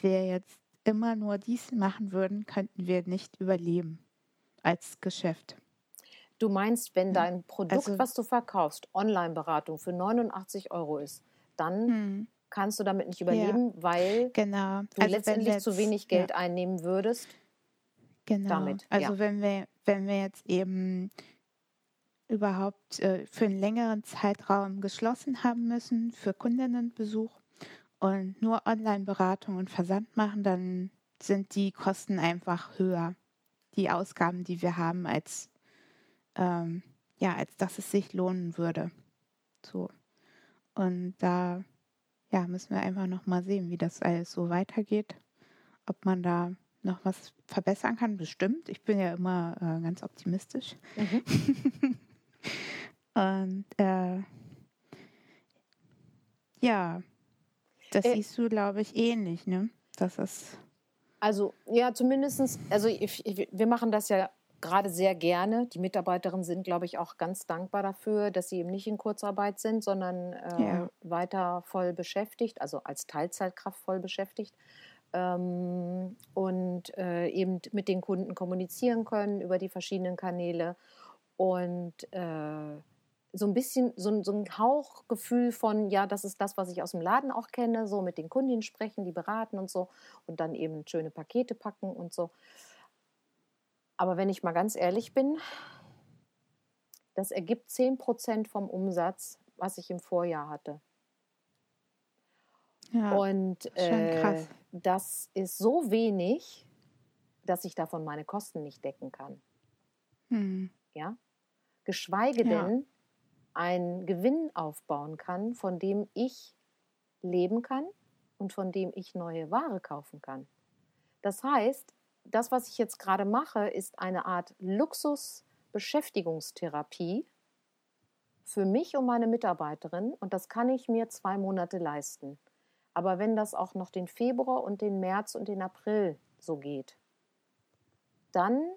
wir jetzt immer nur dies machen würden, könnten wir nicht überleben als Geschäft. Du meinst, wenn dein Produkt, also, was du verkaufst, Online-Beratung für 89 Euro ist, dann hm. kannst du damit nicht überleben, ja, weil genau. du also letztendlich jetzt, zu wenig Geld ja. einnehmen würdest. Genau. Damit. Also ja. wenn wir, wenn wir jetzt eben überhaupt äh, für einen längeren Zeitraum geschlossen haben müssen für Kundinnenbesuch und nur Online-Beratung und Versand machen, dann sind die Kosten einfach höher, die Ausgaben, die wir haben, als ähm, ja, als dass es sich lohnen würde. So. Und da ja, müssen wir einfach noch mal sehen, wie das alles so weitergeht. Ob man da noch was verbessern kann, bestimmt. Ich bin ja immer äh, ganz optimistisch. Mhm. Und äh, ja, das äh, siehst du, glaube ich, ähnlich, ne? Das ist. Also, ja, zumindest, also ich, ich, wir machen das ja gerade sehr gerne. Die Mitarbeiterinnen sind, glaube ich, auch ganz dankbar dafür, dass sie eben nicht in Kurzarbeit sind, sondern äh, ja. weiter voll beschäftigt, also als Teilzeitkraft voll beschäftigt. Ähm, und äh, eben mit den Kunden kommunizieren können über die verschiedenen Kanäle und äh, so ein bisschen so, so, ein Hauchgefühl von, ja, das ist das, was ich aus dem Laden auch kenne, so mit den Kundinnen sprechen, die beraten und so und dann eben schöne Pakete packen und so. Aber wenn ich mal ganz ehrlich bin, das ergibt 10% vom Umsatz, was ich im Vorjahr hatte. Ja, und äh, das ist so wenig, dass ich davon meine Kosten nicht decken kann. Hm. Ja? Geschweige ja. denn einen Gewinn aufbauen kann, von dem ich leben kann und von dem ich neue Ware kaufen kann. Das heißt, das, was ich jetzt gerade mache, ist eine Art Luxusbeschäftigungstherapie für mich und meine Mitarbeiterin und das kann ich mir zwei Monate leisten. Aber wenn das auch noch den Februar und den März und den April so geht, dann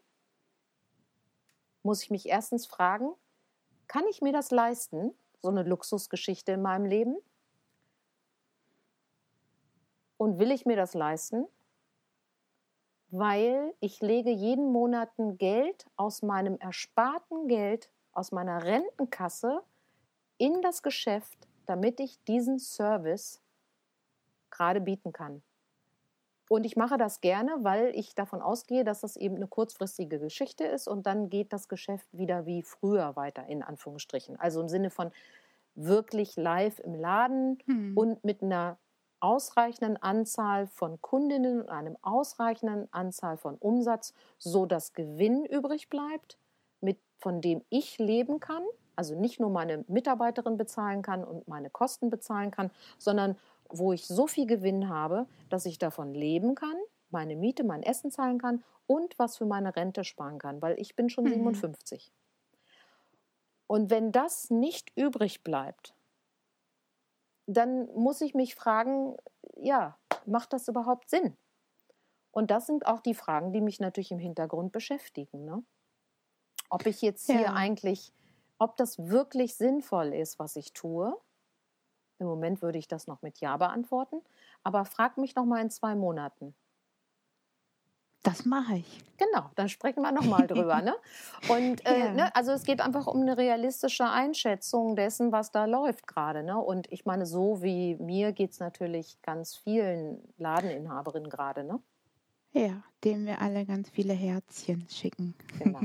muss ich mich erstens fragen, kann ich mir das leisten, so eine Luxusgeschichte in meinem Leben? Und will ich mir das leisten? Weil ich lege jeden Monat ein Geld aus meinem ersparten Geld, aus meiner Rentenkasse in das Geschäft, damit ich diesen Service gerade bieten kann. Und ich mache das gerne, weil ich davon ausgehe, dass das eben eine kurzfristige Geschichte ist und dann geht das Geschäft wieder wie früher weiter, in Anführungsstrichen. Also im Sinne von wirklich live im Laden hm. und mit einer ausreichenden Anzahl von Kundinnen und einem ausreichenden Anzahl von Umsatz, so dass Gewinn übrig bleibt, mit, von dem ich leben kann, also nicht nur meine Mitarbeiterin bezahlen kann und meine Kosten bezahlen kann, sondern wo ich so viel Gewinn habe, dass ich davon leben kann, meine Miete, mein Essen zahlen kann und was für meine Rente sparen kann, weil ich bin schon mhm. 57. Und wenn das nicht übrig bleibt, dann muss ich mich fragen, ja, macht das überhaupt Sinn? Und das sind auch die Fragen, die mich natürlich im Hintergrund beschäftigen. Ne? Ob ich jetzt hier ja. eigentlich, ob das wirklich sinnvoll ist, was ich tue, im Moment würde ich das noch mit Ja beantworten, aber frag mich noch mal in zwei Monaten. Das mache ich. Genau, dann sprechen wir nochmal drüber. Ne? Und äh, ja. ne, also es geht einfach um eine realistische Einschätzung dessen, was da läuft gerade. Ne? Und ich meine, so wie mir geht es natürlich ganz vielen Ladeninhaberinnen gerade. Ne? Ja, denen wir alle ganz viele Herzchen schicken. Genau.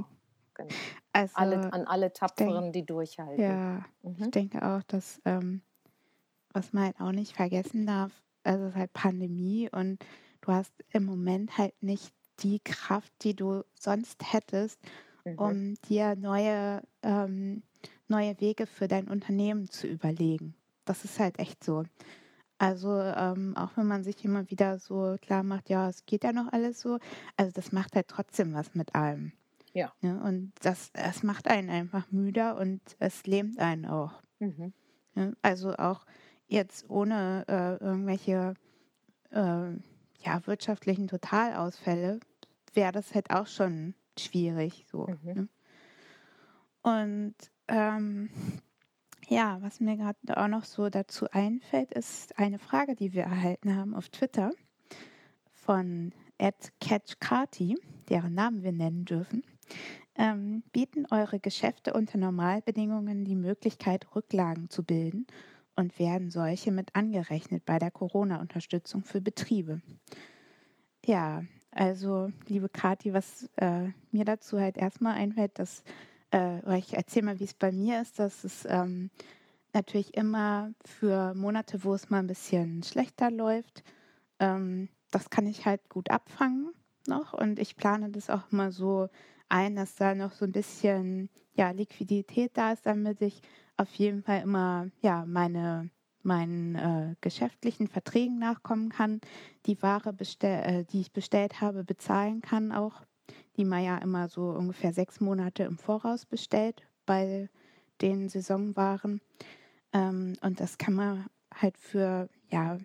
genau. Also, alle, an alle Tapferen, denk, die durchhalten. Ja, mhm. ich denke auch, dass, ähm, was man halt auch nicht vergessen darf, also es ist halt Pandemie und du hast im Moment halt nicht die Kraft, die du sonst hättest, mhm. um dir neue, ähm, neue Wege für dein Unternehmen zu überlegen. Das ist halt echt so. Also ähm, auch wenn man sich immer wieder so klar macht, ja, es geht ja noch alles so, also das macht halt trotzdem was mit allem. Ja. ja ne? und das, es macht einen einfach müder und es lähmt einen auch. Mhm. Ja, also auch jetzt ohne äh, irgendwelche äh, ja, wirtschaftlichen Totalausfälle wäre das halt auch schon schwierig so. Mhm. Ne? Und ähm, ja, was mir gerade auch noch so dazu einfällt, ist eine Frage, die wir erhalten haben auf Twitter von Ed CatchCarty, deren Namen wir nennen dürfen. Ähm, bieten eure Geschäfte unter Normalbedingungen die Möglichkeit, Rücklagen zu bilden und werden solche mit angerechnet bei der Corona-Unterstützung für Betriebe? Ja, also liebe Kathi, was äh, mir dazu halt erstmal einfällt, dass äh, ich erzähle mal, wie es bei mir ist, dass es ähm, natürlich immer für Monate, wo es mal ein bisschen schlechter läuft, ähm, das kann ich halt gut abfangen noch und ich plane das auch immer so ein, dass da noch so ein bisschen ja, Liquidität da ist, damit ich auf jeden Fall immer ja, meine meinen äh, geschäftlichen Verträgen nachkommen kann, die Ware, bestell, äh, die ich bestellt habe, bezahlen kann auch die man ja immer so ungefähr sechs Monate im Voraus bestellt bei den Saisonwaren. Ähm, und das kann man halt für, ja,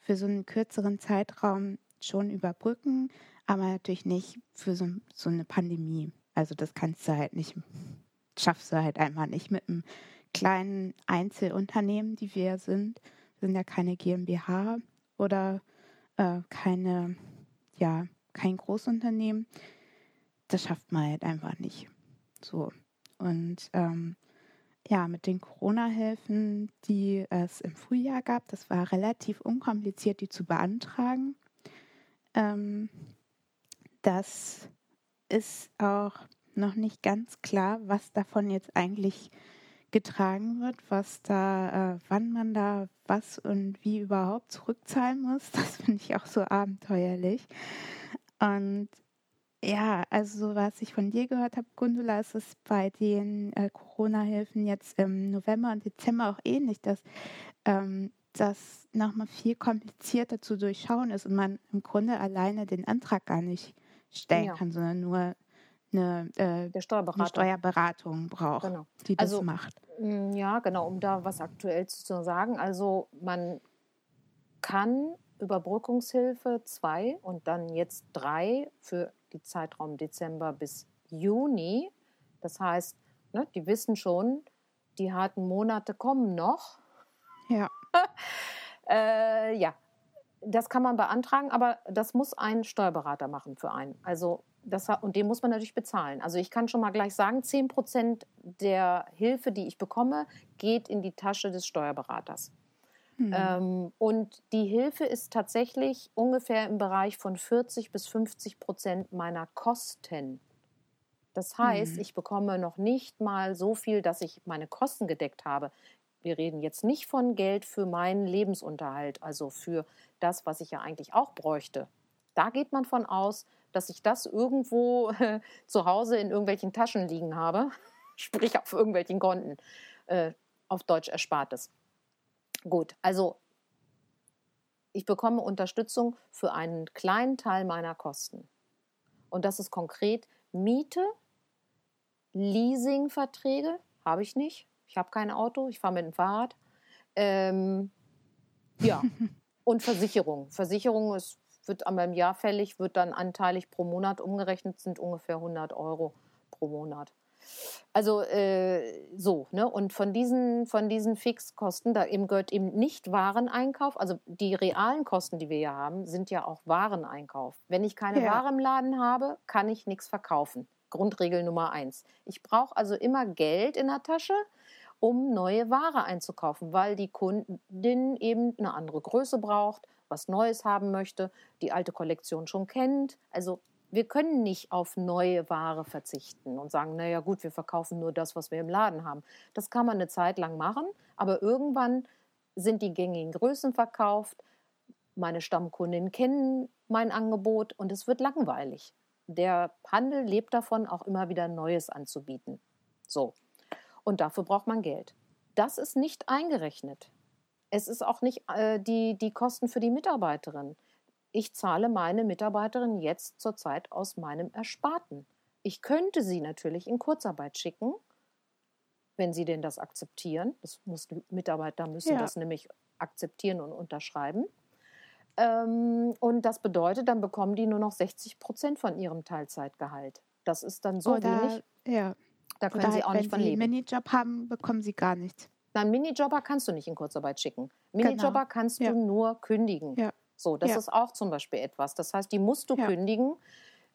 für so einen kürzeren Zeitraum schon überbrücken, aber natürlich nicht für so, so eine Pandemie. Also das kannst du halt nicht, schaffst du halt einfach nicht mit einem kleinen Einzelunternehmen, die wir sind. Wir sind ja keine GmbH oder äh, keine, ja, kein Großunternehmen das schafft man halt einfach nicht. So. Und ähm, ja, mit den Corona-Hilfen, die es im Frühjahr gab, das war relativ unkompliziert, die zu beantragen. Ähm, das ist auch noch nicht ganz klar, was davon jetzt eigentlich getragen wird, was da, äh, wann man da was und wie überhaupt zurückzahlen muss. Das finde ich auch so abenteuerlich. Und ja, also was ich von dir gehört habe, Gundula, ist es bei den äh, Corona-Hilfen jetzt im November und Dezember auch ähnlich, dass ähm, das nochmal viel komplizierter zu durchschauen ist und man im Grunde alleine den Antrag gar nicht stellen ja. kann, sondern nur eine, äh, eine Steuerberatung braucht, genau. die das also, macht. Mm, ja, genau, um da was aktuell zu sagen. Also man kann Überbrückungshilfe 2 und dann jetzt 3 für die Zeitraum Dezember bis Juni. Das heißt, ne, die wissen schon, die harten Monate kommen noch. Ja. äh, ja, das kann man beantragen, aber das muss ein Steuerberater machen für einen. Also das, und den muss man natürlich bezahlen. Also ich kann schon mal gleich sagen, 10 Prozent der Hilfe, die ich bekomme, geht in die Tasche des Steuerberaters. Mhm. Ähm, und die Hilfe ist tatsächlich ungefähr im Bereich von 40 bis 50 Prozent meiner Kosten. Das heißt, mhm. ich bekomme noch nicht mal so viel, dass ich meine Kosten gedeckt habe. Wir reden jetzt nicht von Geld für meinen Lebensunterhalt, also für das, was ich ja eigentlich auch bräuchte. Da geht man von aus, dass ich das irgendwo äh, zu Hause in irgendwelchen Taschen liegen habe, sprich auf irgendwelchen Konten, äh, auf Deutsch Erspartes. Gut, also ich bekomme Unterstützung für einen kleinen Teil meiner Kosten. Und das ist konkret Miete, Leasingverträge, habe ich nicht. Ich habe kein Auto, ich fahre mit dem Fahrrad. Ähm, ja, und Versicherung. Versicherung ist, wird einmal Jahr fällig, wird dann anteilig pro Monat umgerechnet, sind ungefähr 100 Euro pro Monat. Also äh, so, ne? Und von diesen, von diesen Fixkosten, da eben gehört eben nicht Wareneinkauf. Also die realen Kosten, die wir hier haben, sind ja auch Wareneinkauf. Wenn ich keine ja. Ware im Laden habe, kann ich nichts verkaufen. Grundregel Nummer eins. Ich brauche also immer Geld in der Tasche, um neue Ware einzukaufen, weil die Kundin eben eine andere Größe braucht, was Neues haben möchte, die alte Kollektion schon kennt. Also wir können nicht auf neue Ware verzichten und sagen, naja gut, wir verkaufen nur das, was wir im Laden haben. Das kann man eine Zeit lang machen, aber irgendwann sind die gängigen Größen verkauft, meine Stammkundinnen kennen mein Angebot und es wird langweilig. Der Handel lebt davon, auch immer wieder Neues anzubieten. So. Und dafür braucht man Geld. Das ist nicht eingerechnet. Es ist auch nicht äh, die, die Kosten für die Mitarbeiterin ich zahle meine Mitarbeiterin jetzt zurzeit aus meinem Ersparten. Ich könnte sie natürlich in Kurzarbeit schicken, wenn sie denn das akzeptieren. Das muss, Mitarbeiter müssen ja. das nämlich akzeptieren und unterschreiben. Ähm, und das bedeutet, dann bekommen die nur noch 60 Prozent von ihrem Teilzeitgehalt. Das ist dann so Oder, wenig. Ja. Da können Oder sie halt, auch nicht von leben. Wenn sie einen Minijob haben, bekommen sie gar nichts. Nein, Minijobber kannst du nicht in Kurzarbeit schicken. Minijobber genau. kannst ja. du nur kündigen. Ja. So, das ja. ist auch zum Beispiel etwas. Das heißt, die musst du ja. kündigen,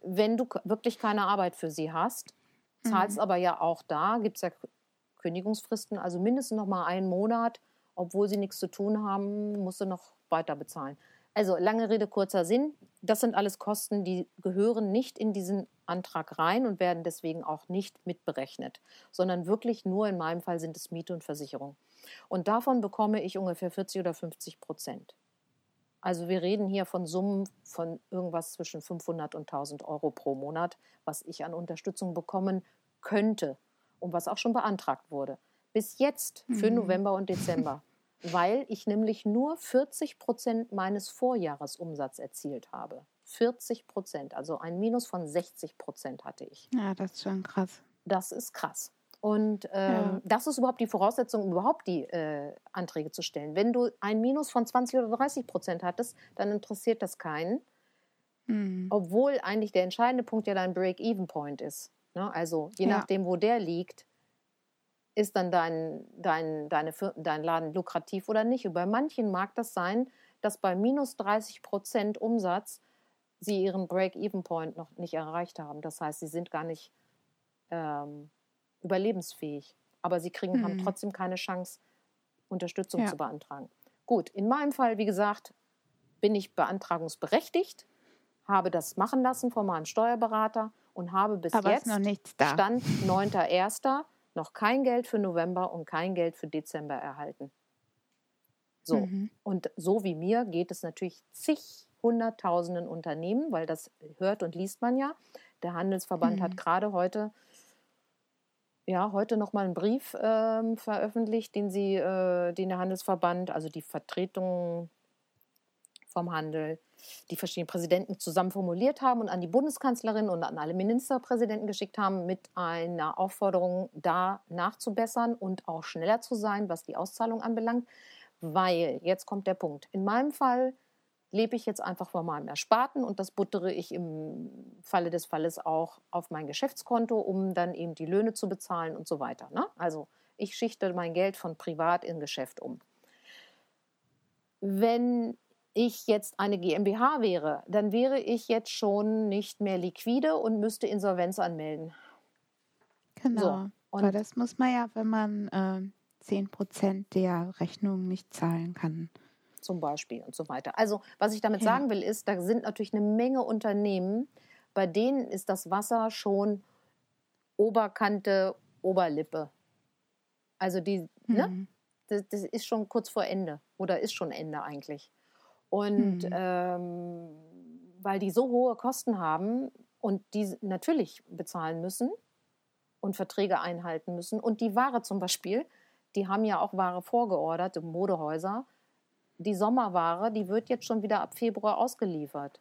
wenn du wirklich keine Arbeit für sie hast. Zahlst mhm. aber ja auch da, gibt es ja Kündigungsfristen, also mindestens noch mal einen Monat, obwohl sie nichts zu tun haben, musst du noch weiter bezahlen. Also lange Rede, kurzer Sinn. Das sind alles Kosten, die gehören nicht in diesen Antrag rein und werden deswegen auch nicht mitberechnet, sondern wirklich nur in meinem Fall sind es Miete und Versicherung. Und davon bekomme ich ungefähr 40 oder 50 Prozent. Also wir reden hier von Summen von irgendwas zwischen 500 und 1000 Euro pro Monat, was ich an Unterstützung bekommen könnte und was auch schon beantragt wurde. Bis jetzt für mhm. November und Dezember, weil ich nämlich nur 40 Prozent meines Vorjahresumsatzes erzielt habe. 40 Prozent, also ein Minus von 60 Prozent hatte ich. Ja, das ist schon krass. Das ist krass. Und ähm, ja. das ist überhaupt die Voraussetzung, um überhaupt die äh, Anträge zu stellen. Wenn du ein Minus von 20 oder 30 Prozent hattest, dann interessiert das keinen. Mhm. Obwohl eigentlich der entscheidende Punkt ja dein Break-Even-Point ist. Ne? Also je ja. nachdem, wo der liegt, ist dann dein, dein, deine, dein Laden lukrativ oder nicht. Und bei manchen mag das sein, dass bei minus 30 Prozent Umsatz sie ihren Break-Even-Point noch nicht erreicht haben. Das heißt, sie sind gar nicht ähm, überlebensfähig. Aber sie kriegen, mhm. haben trotzdem keine Chance, Unterstützung ja. zu beantragen. Gut, in meinem Fall, wie gesagt, bin ich beantragungsberechtigt, habe das machen lassen von meinem Steuerberater und habe bis Aber jetzt Stand 9.1. noch kein Geld für November und kein Geld für Dezember erhalten. So, mhm. und so wie mir geht es natürlich zig hunderttausenden Unternehmen, weil das hört und liest man ja. Der Handelsverband mhm. hat gerade heute ja, heute nochmal einen Brief ähm, veröffentlicht, den sie, äh, den der Handelsverband, also die Vertretung vom Handel, die verschiedenen Präsidenten zusammen formuliert haben und an die Bundeskanzlerin und an alle Ministerpräsidenten geschickt haben mit einer Aufforderung, da nachzubessern und auch schneller zu sein, was die Auszahlung anbelangt. Weil, jetzt kommt der Punkt, in meinem Fall lebe ich jetzt einfach von meinem Ersparten und das buttere ich im Falle des Falles auch auf mein Geschäftskonto, um dann eben die Löhne zu bezahlen und so weiter. Ne? Also ich schichte mein Geld von privat in Geschäft um. Wenn ich jetzt eine GmbH wäre, dann wäre ich jetzt schon nicht mehr liquide und müsste Insolvenz anmelden. Genau. So. Weil das muss man ja, wenn man äh, 10% der Rechnung nicht zahlen kann zum Beispiel und so weiter. Also was ich damit ja. sagen will, ist, da sind natürlich eine Menge Unternehmen, bei denen ist das Wasser schon Oberkante, Oberlippe. Also die, ne? mhm. ne? Das, das, ist schon kurz vor Ende oder ist schon Ende eigentlich. Und mhm. ähm, weil die so hohe Kosten haben und die natürlich bezahlen müssen und Verträge einhalten müssen und die Ware zum Beispiel, die haben ja auch Ware vorgeordert, Modehäuser, die Sommerware, die wird jetzt schon wieder ab Februar ausgeliefert.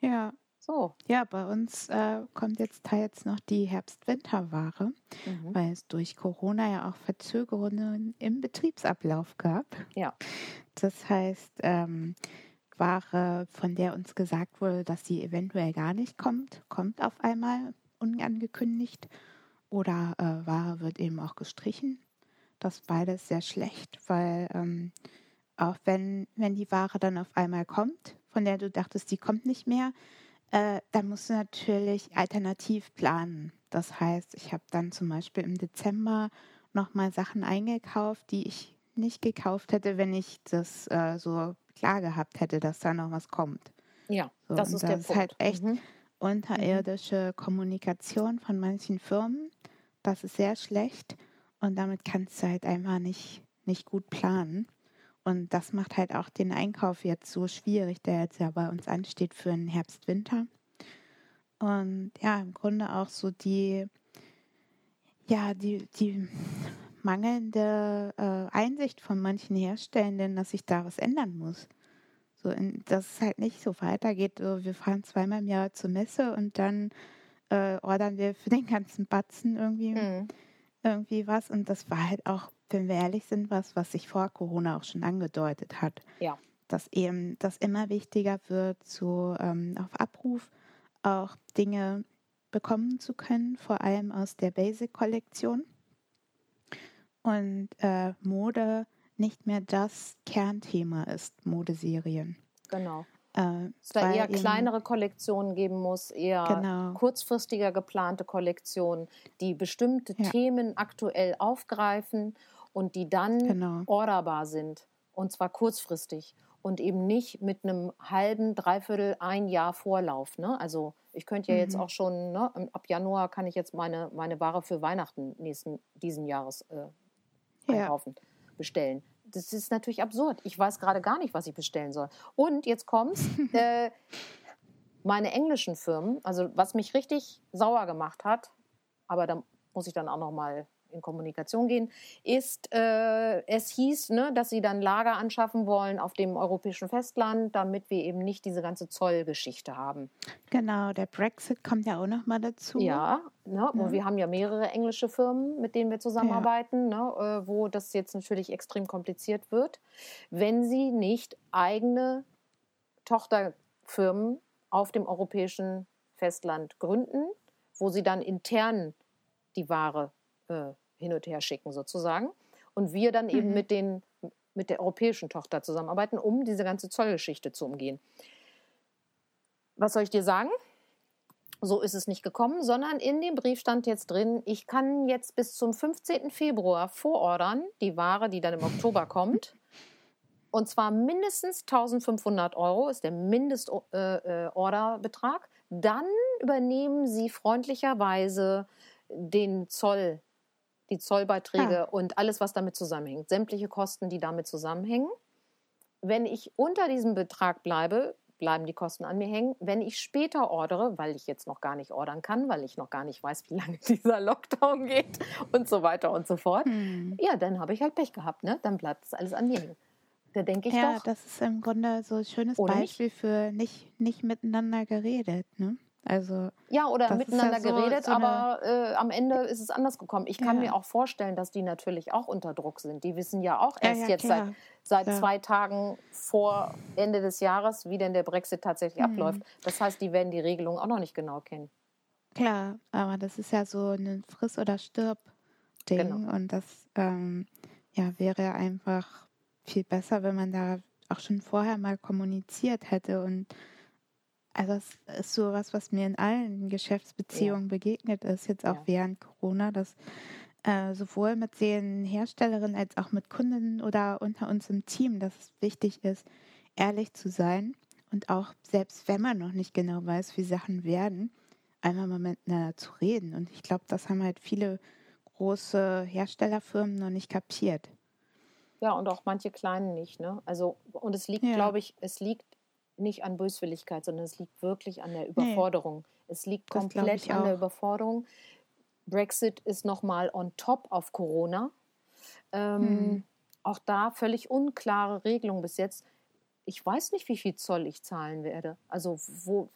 Ja. So. Ja, bei uns äh, kommt jetzt teils noch die Herbst-Winter-Ware, mhm. weil es durch Corona ja auch Verzögerungen im Betriebsablauf gab. Ja. Das heißt, ähm, Ware, von der uns gesagt wurde, dass sie eventuell gar nicht kommt, kommt auf einmal unangekündigt. oder äh, Ware wird eben auch gestrichen. Das beides sehr schlecht, weil ähm, auch wenn, wenn die Ware dann auf einmal kommt, von der du dachtest, die kommt nicht mehr, äh, dann musst du natürlich alternativ planen. Das heißt, ich habe dann zum Beispiel im Dezember nochmal Sachen eingekauft, die ich nicht gekauft hätte, wenn ich das äh, so klar gehabt hätte, dass da noch was kommt. Ja, so, das ist das der ist Punkt. halt echt mhm. unterirdische Kommunikation von manchen Firmen. Das ist sehr schlecht und damit kannst du halt einfach nicht, nicht gut planen. Und das macht halt auch den Einkauf jetzt so schwierig, der jetzt ja bei uns ansteht für den Herbst-Winter. Und ja, im Grunde auch so die, ja, die, die mangelnde äh, Einsicht von manchen Herstellenden, dass sich da was ändern muss. So, in, dass es halt nicht so weitergeht. So, wir fahren zweimal im Jahr zur Messe und dann äh, ordern wir für den ganzen Batzen irgendwie, mhm. irgendwie was. Und das war halt auch wenn wir ehrlich sind, was, was sich vor Corona auch schon angedeutet hat. Ja. Dass eben das immer wichtiger wird, so ähm, auf Abruf auch Dinge bekommen zu können, vor allem aus der Basic-Kollektion. Und äh, Mode nicht mehr das Kernthema ist, Modeserien. Genau. Äh, es da eher kleinere Kollektionen geben muss, eher genau. kurzfristiger geplante Kollektionen, die bestimmte ja. Themen aktuell aufgreifen und die dann genau. orderbar sind. Und zwar kurzfristig und eben nicht mit einem halben, dreiviertel, ein Jahr Vorlauf. Ne? Also ich könnte ja mhm. jetzt auch schon, ne, ab Januar kann ich jetzt meine, meine Ware für Weihnachten nächsten, diesen Jahres äh, einkaufen, ja. bestellen. Das ist natürlich absurd. Ich weiß gerade gar nicht, was ich bestellen soll. Und jetzt kommt's. äh, meine englischen Firmen, also was mich richtig sauer gemacht hat, aber da muss ich dann auch noch mal in Kommunikation gehen, ist, äh, es hieß, ne, dass sie dann Lager anschaffen wollen auf dem europäischen Festland, damit wir eben nicht diese ganze Zollgeschichte haben. Genau, der Brexit kommt ja auch noch mal dazu. Ja, ne, ja. wir haben ja mehrere englische Firmen, mit denen wir zusammenarbeiten, ja. ne, äh, wo das jetzt natürlich extrem kompliziert wird, wenn sie nicht eigene Tochterfirmen auf dem europäischen Festland gründen, wo sie dann intern die Ware äh, hin und her schicken sozusagen. Und wir dann eben mhm. mit, den, mit der europäischen Tochter zusammenarbeiten, um diese ganze Zollgeschichte zu umgehen. Was soll ich dir sagen? So ist es nicht gekommen, sondern in dem Brief stand jetzt drin, ich kann jetzt bis zum 15. Februar vorordern, die Ware, die dann im Oktober kommt. Und zwar mindestens 1500 Euro ist der Mindestorderbetrag. Äh, dann übernehmen Sie freundlicherweise den Zoll die Zollbeiträge ah. und alles, was damit zusammenhängt, sämtliche Kosten, die damit zusammenhängen. Wenn ich unter diesem Betrag bleibe, bleiben die Kosten an mir hängen. Wenn ich später ordere, weil ich jetzt noch gar nicht ordern kann, weil ich noch gar nicht weiß, wie lange dieser Lockdown geht und so weiter und so fort, hm. ja, dann habe ich halt Pech gehabt, ne? Dann bleibt das alles an mir hängen. Da denke ich ja, doch. Ja, das ist im Grunde so ein schönes Beispiel nicht? für nicht, nicht miteinander geredet, ne? Also ja, oder miteinander ja so, geredet, so aber äh, am Ende ist es anders gekommen. Ich kann ja. mir auch vorstellen, dass die natürlich auch unter Druck sind. Die wissen ja auch erst ja, jetzt seit, seit zwei Tagen vor Ende des Jahres, wie denn der Brexit tatsächlich mhm. abläuft. Das heißt, die werden die Regelung auch noch nicht genau kennen. Klar, aber das ist ja so ein Friss- oder Stirb-Ding genau. und das ähm, ja, wäre einfach viel besser, wenn man da auch schon vorher mal kommuniziert hätte und also das ist so was, was mir in allen Geschäftsbeziehungen ja. begegnet ist, jetzt auch ja. während Corona, dass äh, sowohl mit den Herstellerinnen als auch mit Kunden oder unter uns im Team, dass es wichtig ist, ehrlich zu sein und auch selbst wenn man noch nicht genau weiß, wie Sachen werden, einmal mal miteinander zu reden. Und ich glaube, das haben halt viele große Herstellerfirmen noch nicht kapiert. Ja, und auch manche kleinen nicht, ne? Also, und es liegt, ja. glaube ich, es liegt nicht an Böswilligkeit, sondern es liegt wirklich an der Überforderung. Nee, es liegt komplett an der Überforderung. Brexit ist nochmal on top auf Corona. Ähm, hm. Auch da völlig unklare Regelung bis jetzt. Ich weiß nicht, wie viel Zoll ich zahlen werde. Also wo,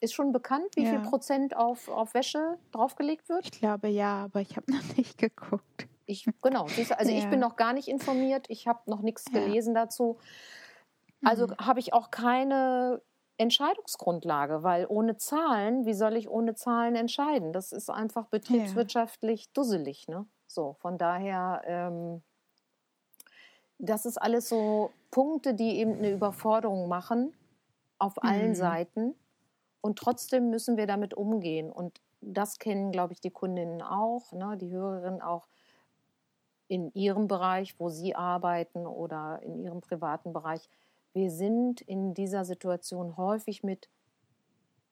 ist schon bekannt, wie ja. viel Prozent auf, auf Wäsche draufgelegt wird? Ich glaube ja, aber ich habe noch nicht geguckt. Ich, genau, also ja. ich bin noch gar nicht informiert. Ich habe noch nichts gelesen dazu. Also mhm. habe ich auch keine Entscheidungsgrundlage, weil ohne Zahlen, wie soll ich ohne Zahlen entscheiden? Das ist einfach betriebswirtschaftlich ja. dusselig. Ne? So, von daher, ähm, das ist alles so Punkte, die eben eine Überforderung machen auf allen mhm. Seiten. Und trotzdem müssen wir damit umgehen. Und das kennen, glaube ich, die Kundinnen auch, ne? die Hörerinnen auch in ihrem Bereich, wo sie arbeiten oder in ihrem privaten Bereich wir sind in dieser Situation häufig mit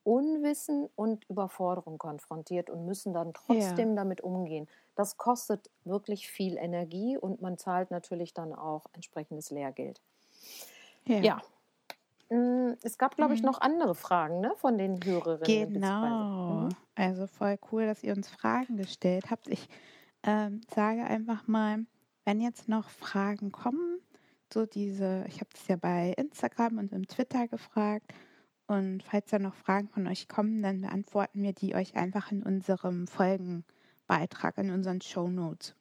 Unwissen und Überforderung konfrontiert und müssen dann trotzdem ja. damit umgehen. Das kostet wirklich viel Energie und man zahlt natürlich dann auch entsprechendes Lehrgeld. Ja. ja. Hm, es gab, glaube ich, mhm. noch andere Fragen ne, von den Hörerinnen. Genau. Mhm. Also voll cool, dass ihr uns Fragen gestellt habt. Ich ähm, sage einfach mal, wenn jetzt noch Fragen kommen, so diese, ich habe das ja bei Instagram und im Twitter gefragt. Und falls da noch Fragen von euch kommen, dann beantworten wir die euch einfach in unserem Folgenbeitrag, in unseren Show Notes.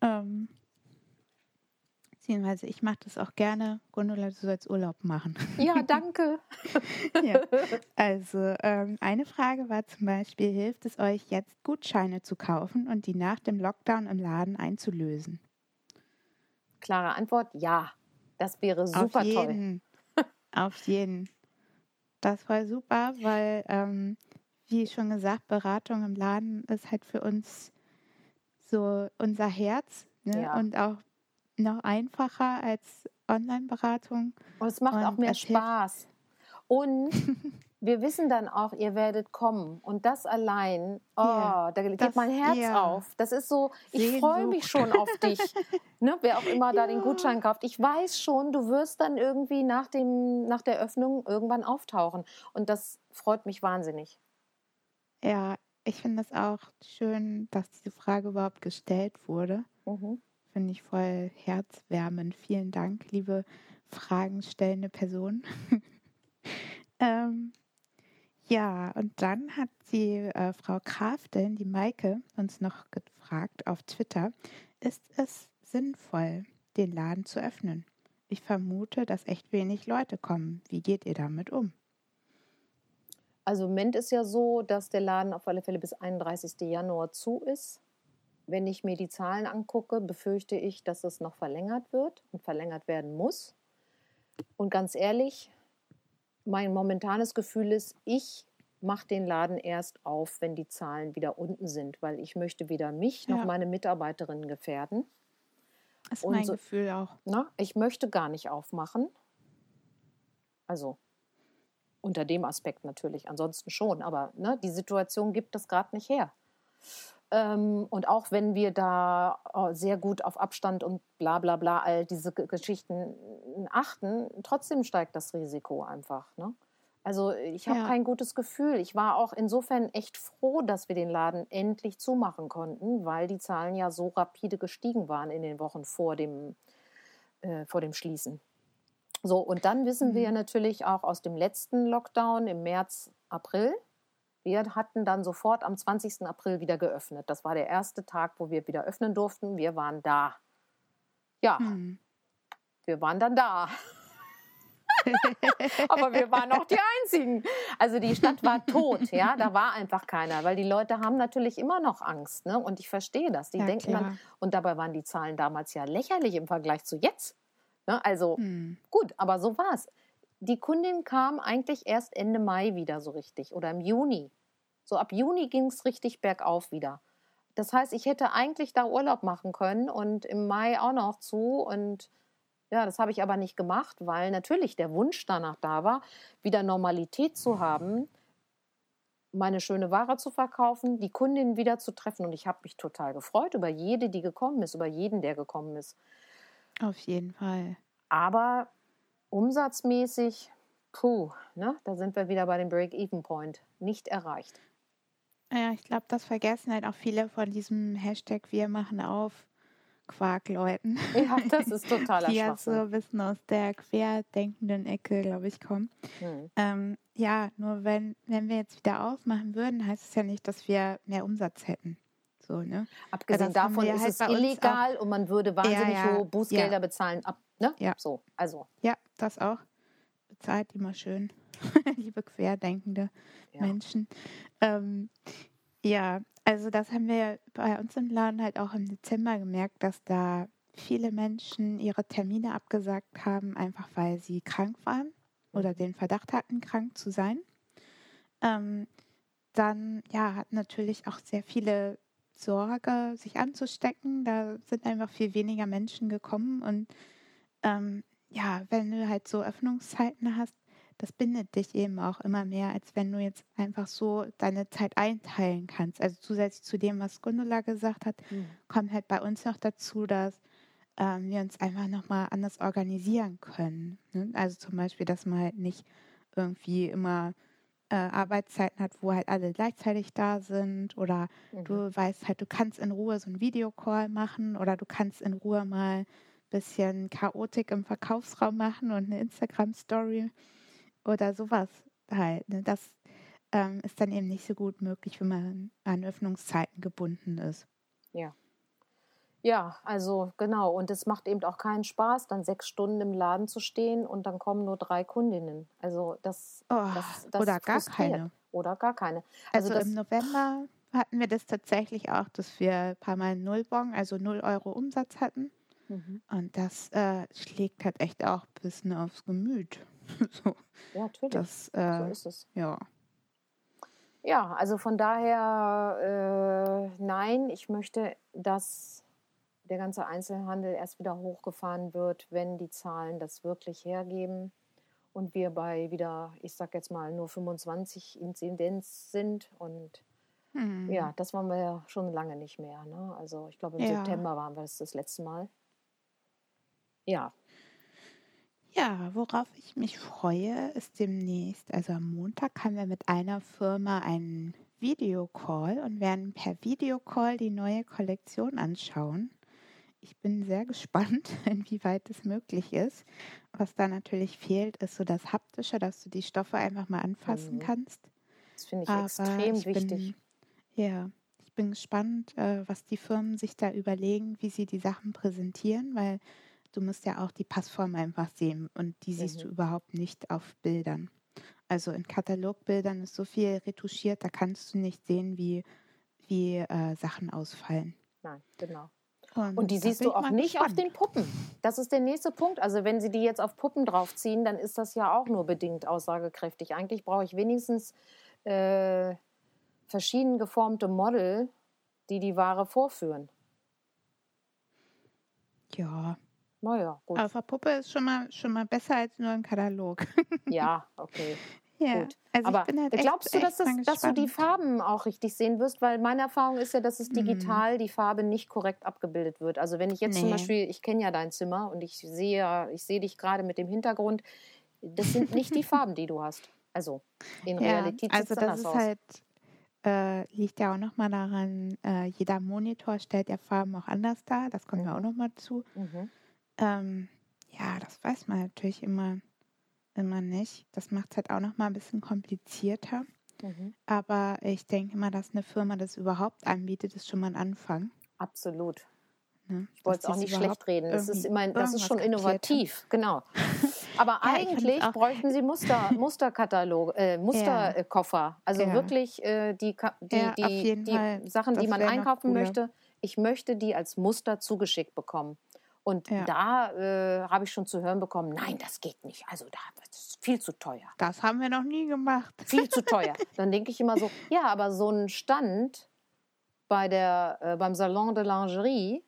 Ähm, beziehungsweise ich mache das auch gerne. Gundula, du sollst Urlaub machen. Ja, danke. ja. Also ähm, eine Frage war zum Beispiel, hilft es euch jetzt Gutscheine zu kaufen und die nach dem Lockdown im Laden einzulösen? Klare Antwort, ja. Das wäre super Auf jeden. toll. Auf jeden. Das war super, weil, ähm, wie schon gesagt, Beratung im Laden ist halt für uns so unser Herz ne? ja. und auch noch einfacher als Online-Beratung. Und es macht und auch mehr Spaß. Und wir wissen dann auch, ihr werdet kommen. Und das allein, oh, yeah, da geht das, mein Herz yeah. auf. Das ist so, ich freue mich schon auf dich. ne, wer auch immer da den Gutschein kauft. Ich weiß schon, du wirst dann irgendwie nach, dem, nach der Öffnung irgendwann auftauchen. Und das freut mich wahnsinnig. Ja, ich finde es auch schön, dass diese Frage überhaupt gestellt wurde. Mhm. Finde ich voll herzwärmend. Vielen Dank, liebe fragenstellende Person. ähm, ja, und dann hat die äh, Frau Krafteln, die Maike, uns noch gefragt auf Twitter, ist es sinnvoll, den Laden zu öffnen? Ich vermute, dass echt wenig Leute kommen. Wie geht ihr damit um? Also im Moment ist ja so, dass der Laden auf alle Fälle bis 31. Januar zu ist. Wenn ich mir die Zahlen angucke, befürchte ich, dass es noch verlängert wird und verlängert werden muss. Und ganz ehrlich, mein momentanes Gefühl ist, ich mache den Laden erst auf, wenn die Zahlen wieder unten sind, weil ich möchte weder mich noch ja. meine Mitarbeiterinnen gefährden. Das ist Und mein so, Gefühl auch. Na, ich möchte gar nicht aufmachen. Also unter dem Aspekt natürlich, ansonsten schon, aber ne, die Situation gibt das gerade nicht her. Ähm, und auch wenn wir da oh, sehr gut auf Abstand und bla bla bla all diese Geschichten achten, trotzdem steigt das Risiko einfach. Ne? Also ich habe ja. kein gutes Gefühl. Ich war auch insofern echt froh, dass wir den Laden endlich zumachen konnten, weil die Zahlen ja so rapide gestiegen waren in den Wochen vor dem, äh, vor dem Schließen. So, und dann wissen mhm. wir natürlich auch aus dem letzten Lockdown im März, April, wir hatten dann sofort am 20. April wieder geöffnet. Das war der erste Tag, wo wir wieder öffnen durften. Wir waren da. Ja, hm. wir waren dann da. Aber wir waren auch die Einzigen. Also die Stadt war tot, ja, da war einfach keiner, weil die Leute haben natürlich immer noch Angst, ne? Und ich verstehe das. Die ja, denken dann, und dabei waren die Zahlen damals ja lächerlich im Vergleich zu jetzt. Ne? Also hm. gut, aber so war es die Kundin kam eigentlich erst Ende Mai wieder so richtig oder im Juni. So ab Juni ging es richtig bergauf wieder. Das heißt, ich hätte eigentlich da Urlaub machen können und im Mai auch noch zu und ja, das habe ich aber nicht gemacht, weil natürlich der Wunsch danach da war, wieder Normalität zu haben, meine schöne Ware zu verkaufen, die Kundin wieder zu treffen und ich habe mich total gefreut über jede, die gekommen ist, über jeden, der gekommen ist. Auf jeden Fall. Aber umsatzmäßig, puh, ne, da sind wir wieder bei dem Break-Even-Point. Nicht erreicht. Ja, ich glaube, das vergessen halt auch viele von diesem Hashtag Wir machen auf Quark-Leuten. Ja, das ist totaler Die ja so ein bisschen aus der querdenkenden Ecke, glaube ich, kommen. Hm. Ähm, ja, nur wenn, wenn wir jetzt wieder aufmachen würden, heißt es ja nicht, dass wir mehr Umsatz hätten. So, ne? Abgesehen davon ist halt es illegal und man würde wahnsinnig ja, ja, hohe Bußgelder bezahlen. Ab, ne? Ja. So, also. Ja, das auch. Zeit immer schön, liebe querdenkende. Menschen. Ähm, ja, also das haben wir bei uns im Laden halt auch im Dezember gemerkt, dass da viele Menschen ihre Termine abgesagt haben, einfach weil sie krank waren oder den Verdacht hatten, krank zu sein. Ähm, dann ja, hat natürlich auch sehr viele Sorge, sich anzustecken. Da sind einfach viel weniger Menschen gekommen. Und ähm, ja, wenn du halt so Öffnungszeiten hast, das bindet dich eben auch immer mehr, als wenn du jetzt einfach so deine Zeit einteilen kannst. Also zusätzlich zu dem, was Gundula gesagt hat, mhm. kommt halt bei uns noch dazu, dass ähm, wir uns einfach nochmal anders organisieren können. Ne? Also zum Beispiel, dass man halt nicht irgendwie immer äh, Arbeitszeiten hat, wo halt alle gleichzeitig da sind oder mhm. du weißt halt, du kannst in Ruhe so einen Videocall machen oder du kannst in Ruhe mal ein bisschen Chaotik im Verkaufsraum machen und eine Instagram-Story oder sowas halt. Ne? Das ähm, ist dann eben nicht so gut möglich, wenn man an Öffnungszeiten gebunden ist. Ja. Ja, also genau. Und es macht eben auch keinen Spaß, dann sechs Stunden im Laden zu stehen und dann kommen nur drei Kundinnen. Also das, oh, das, das oder gar keine. Oder gar keine. Also, also im November hatten wir das tatsächlich auch, dass wir ein paar Mal Nullbon, also null Euro Umsatz hatten. Mhm. Und das äh, schlägt halt echt auch ein bisschen aufs Gemüt. so. Ja, natürlich. Das, äh, so ist es. Ja. Ja, also von daher, äh, nein, ich möchte, dass der ganze Einzelhandel erst wieder hochgefahren wird, wenn die Zahlen das wirklich hergeben und wir bei wieder, ich sag jetzt mal, nur 25 Inzidenz sind. Und hm. ja, das waren wir ja schon lange nicht mehr. Ne? Also ich glaube, im ja. September waren wir das das letzte Mal. Ja. Ja, worauf ich mich freue, ist demnächst, also am Montag haben wir mit einer Firma einen Videocall und werden per Videocall die neue Kollektion anschauen ich bin sehr gespannt, inwieweit es möglich ist. Was da natürlich fehlt, ist so das Haptische, dass du die Stoffe einfach mal anfassen mhm. kannst. Das finde ich Aber extrem ich wichtig. Bin, ja, ich bin gespannt, äh, was die Firmen sich da überlegen, wie sie die Sachen präsentieren, weil du musst ja auch die Passform einfach sehen und die siehst mhm. du überhaupt nicht auf Bildern. Also in Katalogbildern ist so viel retuschiert, da kannst du nicht sehen, wie, wie äh, Sachen ausfallen. Nein, genau. Und, und die siehst du auch nicht gespannt. auf den Puppen. Das ist der nächste Punkt. Also wenn sie die jetzt auf Puppen draufziehen, dann ist das ja auch nur bedingt aussagekräftig. Eigentlich brauche ich wenigstens äh, verschieden geformte Model, die die Ware vorführen. Ja. Naja, gut. Aber Puppe ist schon mal, schon mal besser als nur ein Katalog. ja, okay. Ja, Gut. Also Aber halt glaubst echt, du, dass, das, dass du die Farben auch richtig sehen wirst? Weil meine Erfahrung ist ja, dass es mhm. digital mhm. die Farbe nicht korrekt abgebildet wird. Also wenn ich jetzt nee. zum Beispiel, ich kenne ja dein Zimmer und ich sehe, ich sehe dich gerade mit dem Hintergrund, das sind nicht die Farben, die du hast. Also in ja, Realität sieht also es anders aus. Halt, äh, liegt ja auch nochmal daran, äh, jeder Monitor stellt ja Farben auch anders dar. Das kommt mhm. ja auch nochmal zu. Mhm. Ähm, ja, das weiß man natürlich immer immer nicht. Das macht es halt auch noch mal ein bisschen komplizierter. Mhm. Aber ich denke mal, dass eine Firma das überhaupt anbietet, ist schon mal ein Anfang. Absolut. Ne? Ich wollte es auch nicht schlecht reden. Das ist, immer, das ist schon innovativ, genau. Aber ja, eigentlich bräuchten Sie Muster, Musterkatalog, äh, Musterkoffer. Also ja. wirklich äh, die, die, ja, die, die Sachen, die man einkaufen möchte. Ich möchte die als Muster zugeschickt bekommen. Und ja. da äh, habe ich schon zu hören bekommen, nein, das geht nicht. Also da, das ist viel zu teuer. Das haben wir noch nie gemacht. Viel zu teuer. Dann denke ich immer so, ja, aber so ein Stand bei der, äh, beim Salon de Lingerie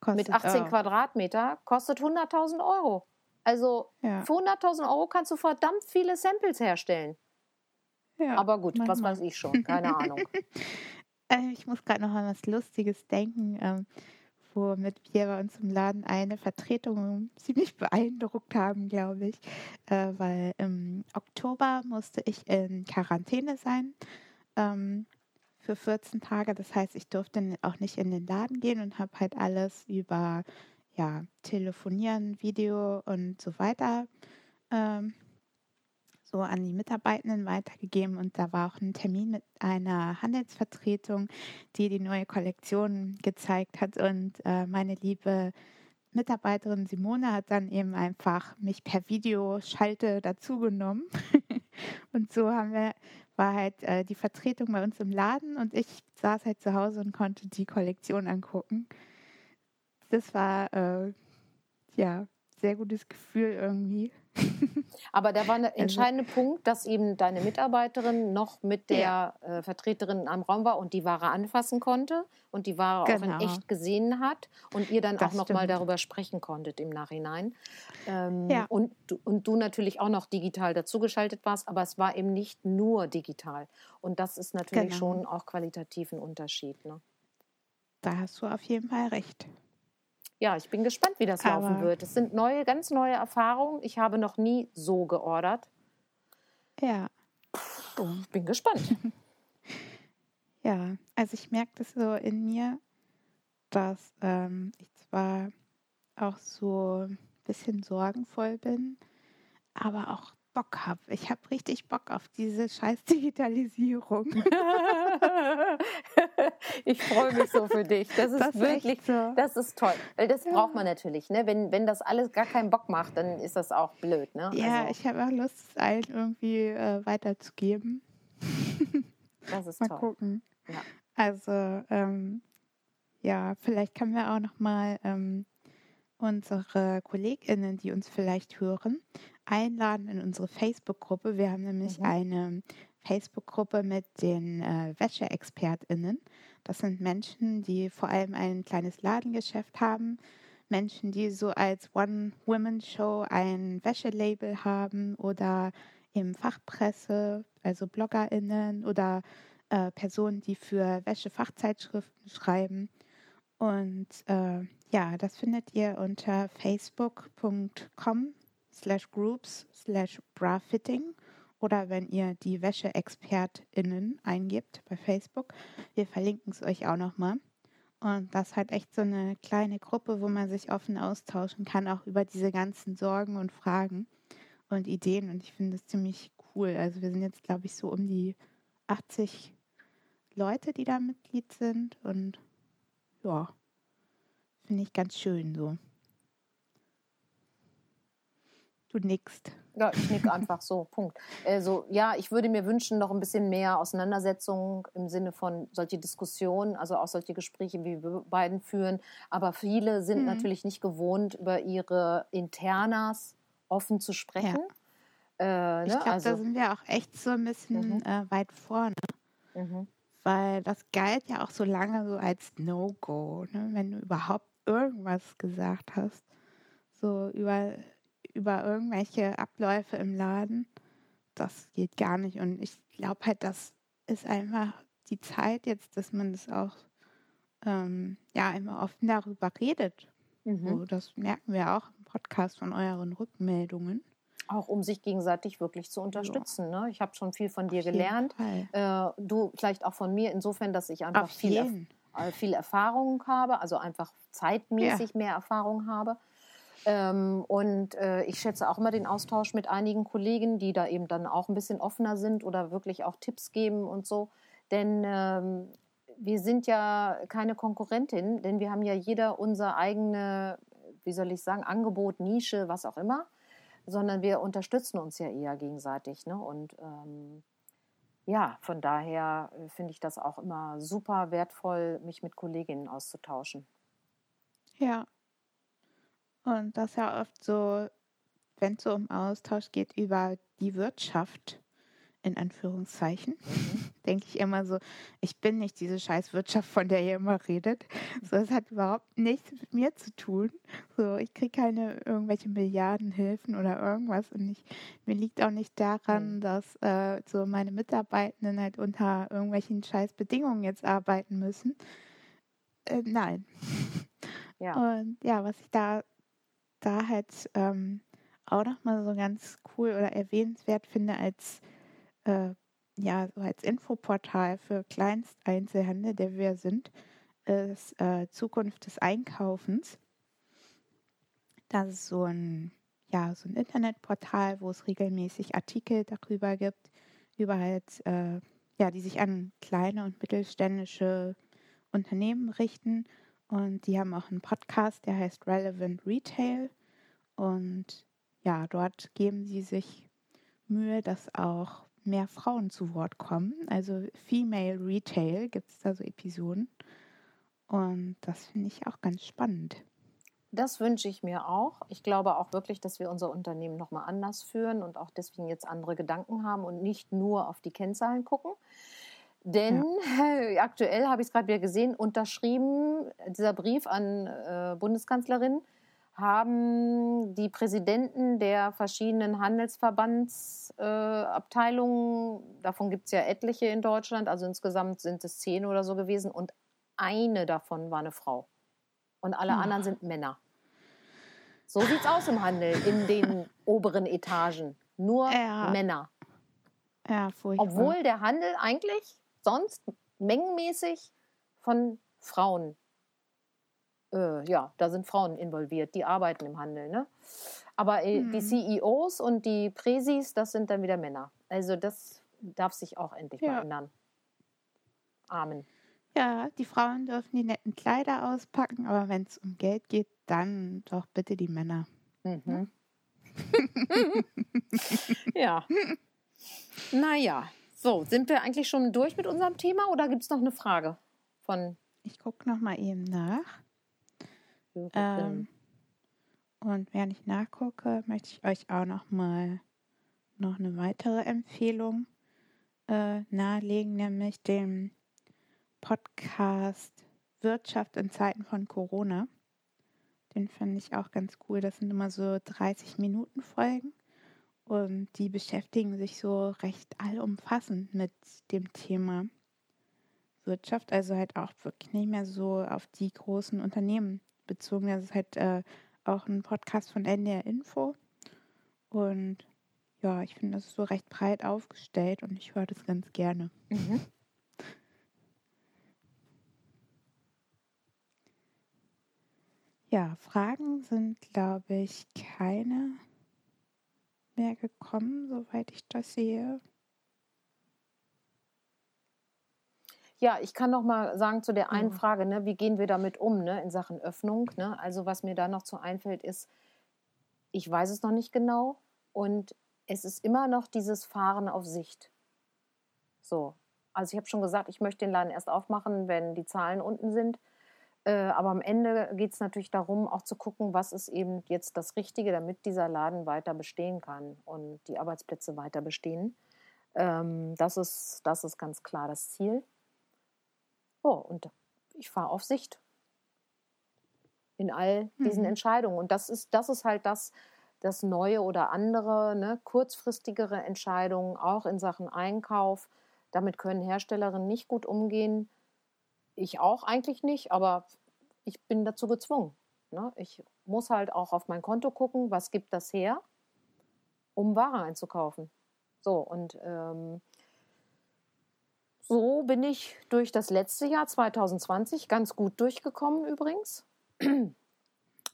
kostet mit 18 auch. Quadratmeter kostet 100.000 Euro. Also ja. für 100.000 Euro kannst du verdammt viele Samples herstellen. Ja, aber gut, manchmal. was weiß ich schon, keine Ahnung. Äh, ich muss gerade noch an was Lustiges denken. Ähm, womit wir bei uns im Laden eine Vertretung ziemlich beeindruckt haben, glaube ich, äh, weil im Oktober musste ich in Quarantäne sein ähm, für 14 Tage. Das heißt, ich durfte auch nicht in den Laden gehen und habe halt alles über ja, Telefonieren, Video und so weiter ähm, so an die Mitarbeitenden weitergegeben und da war auch ein Termin mit einer Handelsvertretung, die die neue Kollektion gezeigt hat und äh, meine liebe Mitarbeiterin Simone hat dann eben einfach mich per Videoschalte dazugenommen. und so haben wir, war halt äh, die Vertretung bei uns im Laden und ich saß halt zu Hause und konnte die Kollektion angucken. Das war äh, ja sehr gutes Gefühl irgendwie. Aber da war ein also entscheidender also, Punkt, dass eben deine Mitarbeiterin noch mit der ja. äh, Vertreterin am Raum war und die Ware anfassen konnte und die Ware genau. auch in genau. echt gesehen hat und ihr dann das auch noch stimmt. mal darüber sprechen konntet im Nachhinein. Ähm, ja. und, und du natürlich auch noch digital dazugeschaltet warst, aber es war eben nicht nur digital. Und das ist natürlich genau. schon auch qualitativ ein Unterschied. Ne? Da hast du auf jeden Fall recht ja, ich bin gespannt, wie das Aber laufen wird. Es sind neue, ganz neue Erfahrungen. Ich habe noch nie so geordert. Ja. Ich bin gespannt. ja, also ich merke das so in mir, dass ähm, ich zwar auch so ein bisschen sorgenvoll bin, aber auch Bock habe. Ich habe richtig Bock auf diese scheiß Digitalisierung. ich freue mich so für dich. Das ist das wirklich, so. das ist toll. Weil das ja. braucht man natürlich. Ne? Wenn, wenn das alles gar keinen Bock macht, dann ist das auch blöd. Ne? Ja, also. ich habe auch Lust, es allen irgendwie äh, weiterzugeben. das ist mal toll. gucken. Ja. Also, ähm, ja, vielleicht können wir auch noch mal ähm, unsere KollegInnen, die uns vielleicht hören, einladen in unsere Facebook-Gruppe. Wir haben nämlich mhm. eine Facebook-Gruppe mit den äh, WäscheexpertInnen. Das sind Menschen, die vor allem ein kleines Ladengeschäft haben, Menschen, die so als One-Women-Show ein Wäschelabel haben oder im Fachpresse, also BloggerInnen oder äh, Personen, die für Wäschefachzeitschriften schreiben. Und äh, ja, das findet ihr unter facebook.com slash groups slash brafitting oder wenn ihr die Wäscheexpertinnen eingibt bei Facebook. Wir verlinken es euch auch nochmal. Und das ist halt echt so eine kleine Gruppe, wo man sich offen austauschen kann, auch über diese ganzen Sorgen und Fragen und Ideen. Und ich finde das ziemlich cool. Also wir sind jetzt, glaube ich, so um die 80 Leute, die da Mitglied sind. Und ja, finde ich ganz schön so. Du nickst. Ja, ich nicke einfach so, Punkt. Also ja, ich würde mir wünschen, noch ein bisschen mehr Auseinandersetzung im Sinne von solche Diskussionen, also auch solche Gespräche, wie wir beiden führen. Aber viele sind mhm. natürlich nicht gewohnt, über ihre Internas offen zu sprechen. Ja. Äh, ne? Ich glaube, also, da sind wir auch echt so ein bisschen mhm. äh, weit vorne. Mhm. Weil das galt ja auch so lange so als No-Go, ne? wenn du überhaupt irgendwas gesagt hast. So über über irgendwelche Abläufe im Laden, das geht gar nicht. Und ich glaube halt, das ist einfach die Zeit jetzt, dass man das auch ähm, ja immer offen darüber redet. Mhm. So, das merken wir auch im Podcast von euren Rückmeldungen. Auch um sich gegenseitig wirklich zu unterstützen. Ja. Ne? Ich habe schon viel von dir gelernt. Äh, du vielleicht auch von mir, insofern, dass ich einfach viel, erf äh, viel Erfahrung habe, also einfach zeitmäßig ja. mehr Erfahrung habe. Ähm, und äh, ich schätze auch immer den Austausch mit einigen Kollegen, die da eben dann auch ein bisschen offener sind oder wirklich auch Tipps geben und so. Denn ähm, wir sind ja keine Konkurrentin, denn wir haben ja jeder unser eigene, wie soll ich sagen, Angebot, Nische, was auch immer, sondern wir unterstützen uns ja eher gegenseitig. Ne? Und ähm, ja, von daher äh, finde ich das auch immer super wertvoll, mich mit Kolleginnen auszutauschen. Ja, und das ist ja oft so, wenn es so um Austausch geht über die Wirtschaft, in Anführungszeichen, mhm. denke ich immer so, ich bin nicht diese scheiß Wirtschaft, von der ihr immer redet. So, es hat überhaupt nichts mit mir zu tun. So, ich kriege keine irgendwelche Milliardenhilfen oder irgendwas und ich, mir liegt auch nicht daran, mhm. dass äh, so meine Mitarbeitenden halt unter irgendwelchen scheiß Bedingungen jetzt arbeiten müssen. Äh, nein. Ja. Und ja, was ich da da halt ähm, auch nochmal so ganz cool oder erwähnenswert finde als äh, ja so als Infoportal für Kleinsteinzelhandel, der wir sind, ist äh, Zukunft des Einkaufens. Das ist so ein ja so ein Internetportal, wo es regelmäßig Artikel darüber gibt, über halt äh, ja die sich an kleine und mittelständische Unternehmen richten Und die haben auch einen Podcast, der heißt Relevant Retail. Und ja, dort geben sie sich Mühe, dass auch mehr Frauen zu Wort kommen. Also Female Retail gibt es da so Episoden. Und das finde ich auch ganz spannend. Das wünsche ich mir auch. Ich glaube auch wirklich, dass wir unser Unternehmen nochmal anders führen und auch deswegen jetzt andere Gedanken haben und nicht nur auf die Kennzahlen gucken. Denn ja. aktuell habe ich es gerade wieder gesehen, unterschrieben, dieser Brief an äh, Bundeskanzlerin, haben die Präsidenten der verschiedenen Handelsverbandsabteilungen, äh, davon gibt es ja etliche in Deutschland, also insgesamt sind es zehn oder so gewesen, und eine davon war eine Frau. Und alle hm. anderen sind Männer. So sieht es aus im Handel, in den oberen Etagen. Nur ja. Männer. Ja, furchtbar. Obwohl der Handel eigentlich sonst mengenmäßig von Frauen, äh, ja, da sind Frauen involviert, die arbeiten im Handel. Ne? Aber äh, hm. die CEOs und die Präsis, das sind dann wieder Männer. Also das darf sich auch endlich ja. mal ändern. Amen. Ja, die Frauen dürfen die netten Kleider auspacken, aber wenn es um Geld geht, dann doch bitte die Männer. Mhm. ja. Naja, so, sind wir eigentlich schon durch mit unserem Thema oder gibt es noch eine Frage von. Ich gucke noch mal eben nach. Ähm, und während ich nachgucke, möchte ich euch auch noch mal noch eine weitere Empfehlung äh, nahelegen, nämlich den Podcast Wirtschaft in Zeiten von Corona. Den finde ich auch ganz cool. Das sind immer so 30 Minuten Folgen. Und die beschäftigen sich so recht allumfassend mit dem Thema Wirtschaft, also halt auch wirklich nicht mehr so auf die großen Unternehmen bezogen. Das ist halt äh, auch ein Podcast von NDR Info. Und ja, ich finde, das ist so recht breit aufgestellt und ich höre das ganz gerne. Mhm. Ja, Fragen sind, glaube ich, keine mehr gekommen, soweit ich das sehe. Ja, ich kann noch mal sagen zu der einen ja. Frage, ne, wie gehen wir damit um ne, in Sachen Öffnung? Ne? Also was mir da noch zu einfällt ist, ich weiß es noch nicht genau und es ist immer noch dieses Fahren auf Sicht. So, also ich habe schon gesagt, ich möchte den Laden erst aufmachen, wenn die Zahlen unten sind. Äh, aber am Ende geht es natürlich darum, auch zu gucken, was ist eben jetzt das Richtige, damit dieser Laden weiter bestehen kann und die Arbeitsplätze weiter bestehen. Ähm, das, ist, das ist ganz klar das Ziel. Oh, und ich fahre auf Sicht in all diesen mhm. Entscheidungen. Und das ist, das ist halt das, das Neue oder andere, ne, kurzfristigere Entscheidungen, auch in Sachen Einkauf. Damit können Herstellerinnen nicht gut umgehen ich auch eigentlich nicht, aber ich bin dazu gezwungen. Ne? Ich muss halt auch auf mein Konto gucken, was gibt das her, um Ware einzukaufen. So, und ähm, so bin ich durch das letzte Jahr 2020 ganz gut durchgekommen übrigens.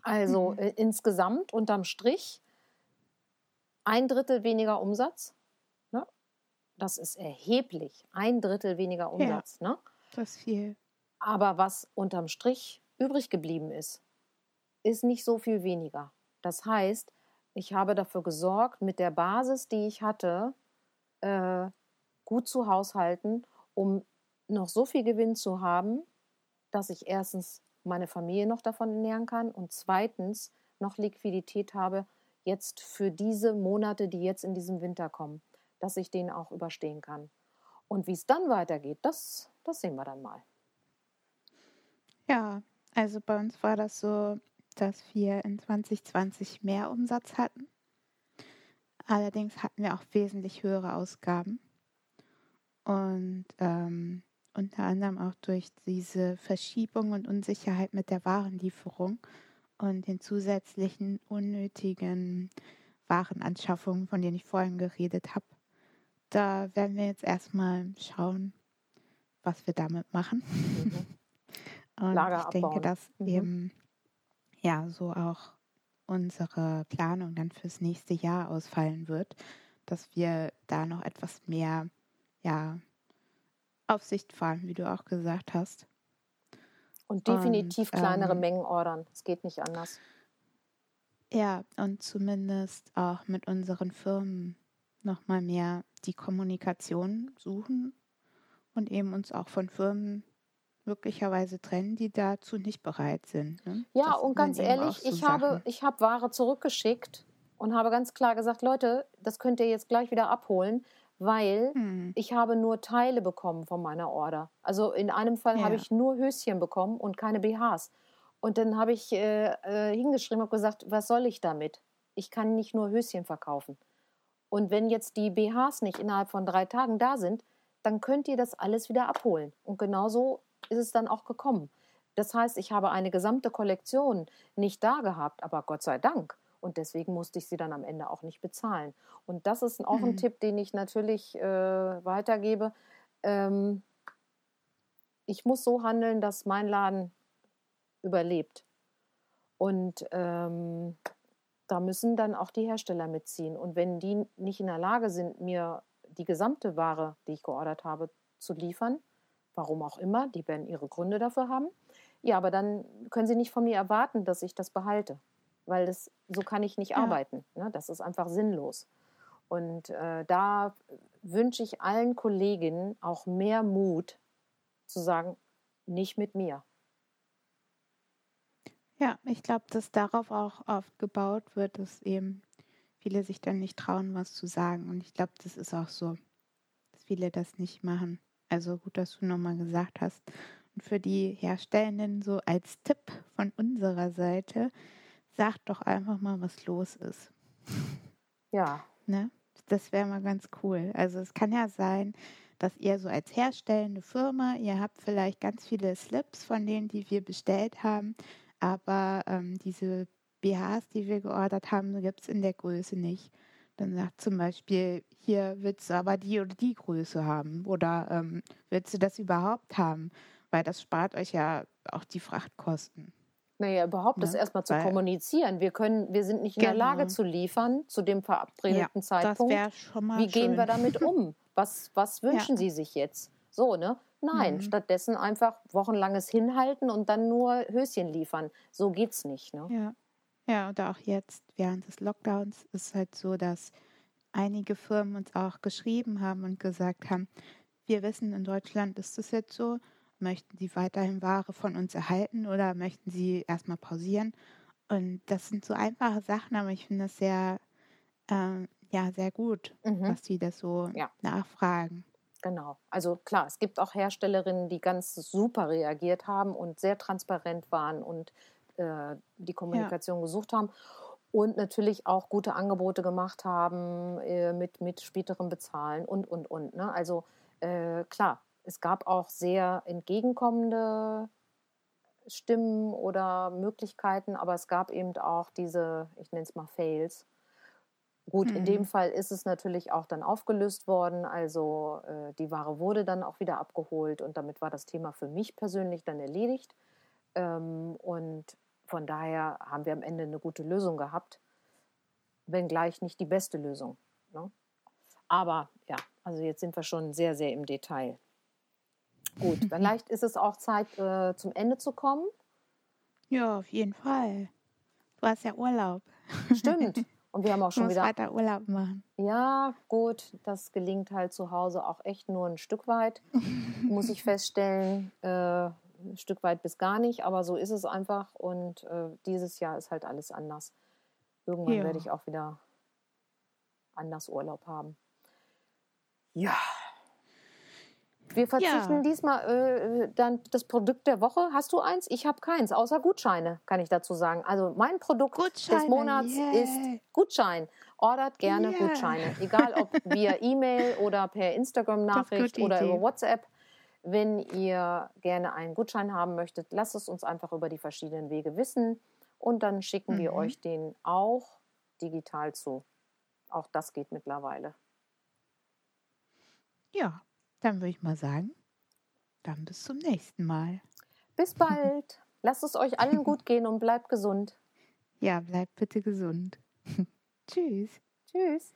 Also mhm. äh, insgesamt unterm Strich ein Drittel weniger Umsatz. Ne? Das ist erheblich. Ein Drittel weniger Umsatz. Ja, ne? Das ist viel. Aber was unterm Strich übrig geblieben ist, ist nicht so viel weniger. Das heißt, ich habe dafür gesorgt, mit der Basis, die ich hatte, äh, gut zu haushalten, um noch so viel Gewinn zu haben, dass ich erstens meine Familie noch davon ernähren kann und zweitens noch Liquidität habe, jetzt für diese Monate, die jetzt in diesem Winter kommen, dass ich den auch überstehen kann. Und wie es dann weitergeht, das, das sehen wir dann mal. Ja, also bei uns war das so, dass wir in 2020 mehr Umsatz hatten. Allerdings hatten wir auch wesentlich höhere Ausgaben. Und ähm, unter anderem auch durch diese Verschiebung und Unsicherheit mit der Warenlieferung und den zusätzlichen unnötigen Warenanschaffungen, von denen ich vorhin geredet habe. Da werden wir jetzt erstmal schauen, was wir damit machen. Mhm. Und Lager ich denke, dass mhm. eben ja so auch unsere Planung dann fürs nächste Jahr ausfallen wird, dass wir da noch etwas mehr ja Aufsicht fahren, wie du auch gesagt hast. Und definitiv und, kleinere ähm, Mengen ordern. Es geht nicht anders. Ja, und zumindest auch mit unseren Firmen nochmal mehr die Kommunikation suchen und eben uns auch von Firmen möglicherweise trennen, die dazu nicht bereit sind. Ne? Ja, das und ganz ehrlich, so ich, habe, ich habe Ware zurückgeschickt und habe ganz klar gesagt, Leute, das könnt ihr jetzt gleich wieder abholen, weil hm. ich habe nur Teile bekommen von meiner Order. Also in einem Fall ja. habe ich nur Höschen bekommen und keine BHs. Und dann habe ich äh, äh, hingeschrieben und gesagt, was soll ich damit? Ich kann nicht nur Höschen verkaufen. Und wenn jetzt die BHs nicht innerhalb von drei Tagen da sind, dann könnt ihr das alles wieder abholen. Und genauso ist es dann auch gekommen. Das heißt, ich habe eine gesamte Kollektion nicht da gehabt, aber Gott sei Dank. Und deswegen musste ich sie dann am Ende auch nicht bezahlen. Und das ist auch mhm. ein Tipp, den ich natürlich äh, weitergebe. Ähm, ich muss so handeln, dass mein Laden überlebt. Und ähm, da müssen dann auch die Hersteller mitziehen. Und wenn die nicht in der Lage sind, mir die gesamte Ware, die ich geordert habe, zu liefern, warum auch immer, die werden ihre Gründe dafür haben, ja, aber dann können sie nicht von mir erwarten, dass ich das behalte, weil das, so kann ich nicht ja. arbeiten. Ne? Das ist einfach sinnlos. Und äh, da wünsche ich allen Kolleginnen auch mehr Mut zu sagen, nicht mit mir. Ja, ich glaube, dass darauf auch aufgebaut wird, dass eben viele sich dann nicht trauen, was zu sagen. Und ich glaube, das ist auch so, dass viele das nicht machen. Also gut, dass du nochmal gesagt hast. Und für die Herstellenden so als Tipp von unserer Seite, sagt doch einfach mal, was los ist. Ja. Ne? Das wäre mal ganz cool. Also es kann ja sein, dass ihr so als herstellende Firma, ihr habt vielleicht ganz viele Slips von denen, die wir bestellt haben, aber ähm, diese BHs, die wir geordert haben, gibt es in der Größe nicht. Dann sagt zum Beispiel, hier willst du aber die oder die Größe haben oder ähm, willst du das überhaupt haben? Weil das spart euch ja auch die Frachtkosten. Naja, überhaupt ne? das erstmal zu kommunizieren. Wir können, wir sind nicht in genau. der Lage zu liefern zu dem verabredeten ja, Zeitpunkt. Das schon mal Wie schön. gehen wir damit um? Was, was wünschen ja. Sie sich jetzt? So, ne? Nein, mhm. stattdessen einfach wochenlanges Hinhalten und dann nur Höschen liefern. So geht's nicht. Ne? Ja. Ja, und auch jetzt während des Lockdowns ist es halt so, dass einige Firmen uns auch geschrieben haben und gesagt haben, wir wissen, in Deutschland ist es jetzt so, möchten Sie weiterhin Ware von uns erhalten oder möchten Sie erstmal pausieren? Und das sind so einfache Sachen, aber ich finde das sehr, äh, ja, sehr gut, mhm. dass Sie das so ja. nachfragen. Genau. Also klar, es gibt auch Herstellerinnen, die ganz super reagiert haben und sehr transparent waren und äh, die Kommunikation ja. gesucht haben und natürlich auch gute Angebote gemacht haben äh, mit, mit späterem Bezahlen und, und, und. Ne? Also äh, klar, es gab auch sehr entgegenkommende Stimmen oder Möglichkeiten, aber es gab eben auch diese, ich nenne es mal Fails, Gut, mhm. in dem mhm. Fall ist es natürlich auch dann aufgelöst worden. Also äh, die Ware wurde dann auch wieder abgeholt und damit war das Thema für mich persönlich dann erledigt. Ähm, und von daher haben wir am Ende eine gute Lösung gehabt, wenngleich nicht die beste Lösung. Ne? Aber ja, also jetzt sind wir schon sehr, sehr im Detail. Gut, vielleicht ist es auch Zeit, äh, zum Ende zu kommen. Ja, auf jeden Fall. Du hast ja Urlaub. Stimmt. Und wir haben auch schon wieder weiter Urlaub machen. Ja, gut, das gelingt halt zu Hause auch echt nur ein Stück weit, muss ich feststellen. Äh, ein Stück weit bis gar nicht, aber so ist es einfach. Und äh, dieses Jahr ist halt alles anders. Irgendwann ja. werde ich auch wieder anders Urlaub haben. Ja, wir verzichten ja. diesmal äh, dann das Produkt der Woche. Hast du eins? Ich habe keins, außer Gutscheine, kann ich dazu sagen. Also mein Produkt Gutscheine, des Monats yeah. ist Gutschein. Ordert gerne yeah. Gutscheine, egal ob via E-Mail oder per Instagram-Nachricht oder über WhatsApp. Wenn ihr gerne einen Gutschein haben möchtet, lasst es uns einfach über die verschiedenen Wege wissen und dann schicken mhm. wir euch den auch digital zu. Auch das geht mittlerweile. Ja, dann würde ich mal sagen, dann bis zum nächsten Mal. Bis bald. Lasst es euch allen gut gehen und bleibt gesund. Ja, bleibt bitte gesund. Tschüss. Tschüss.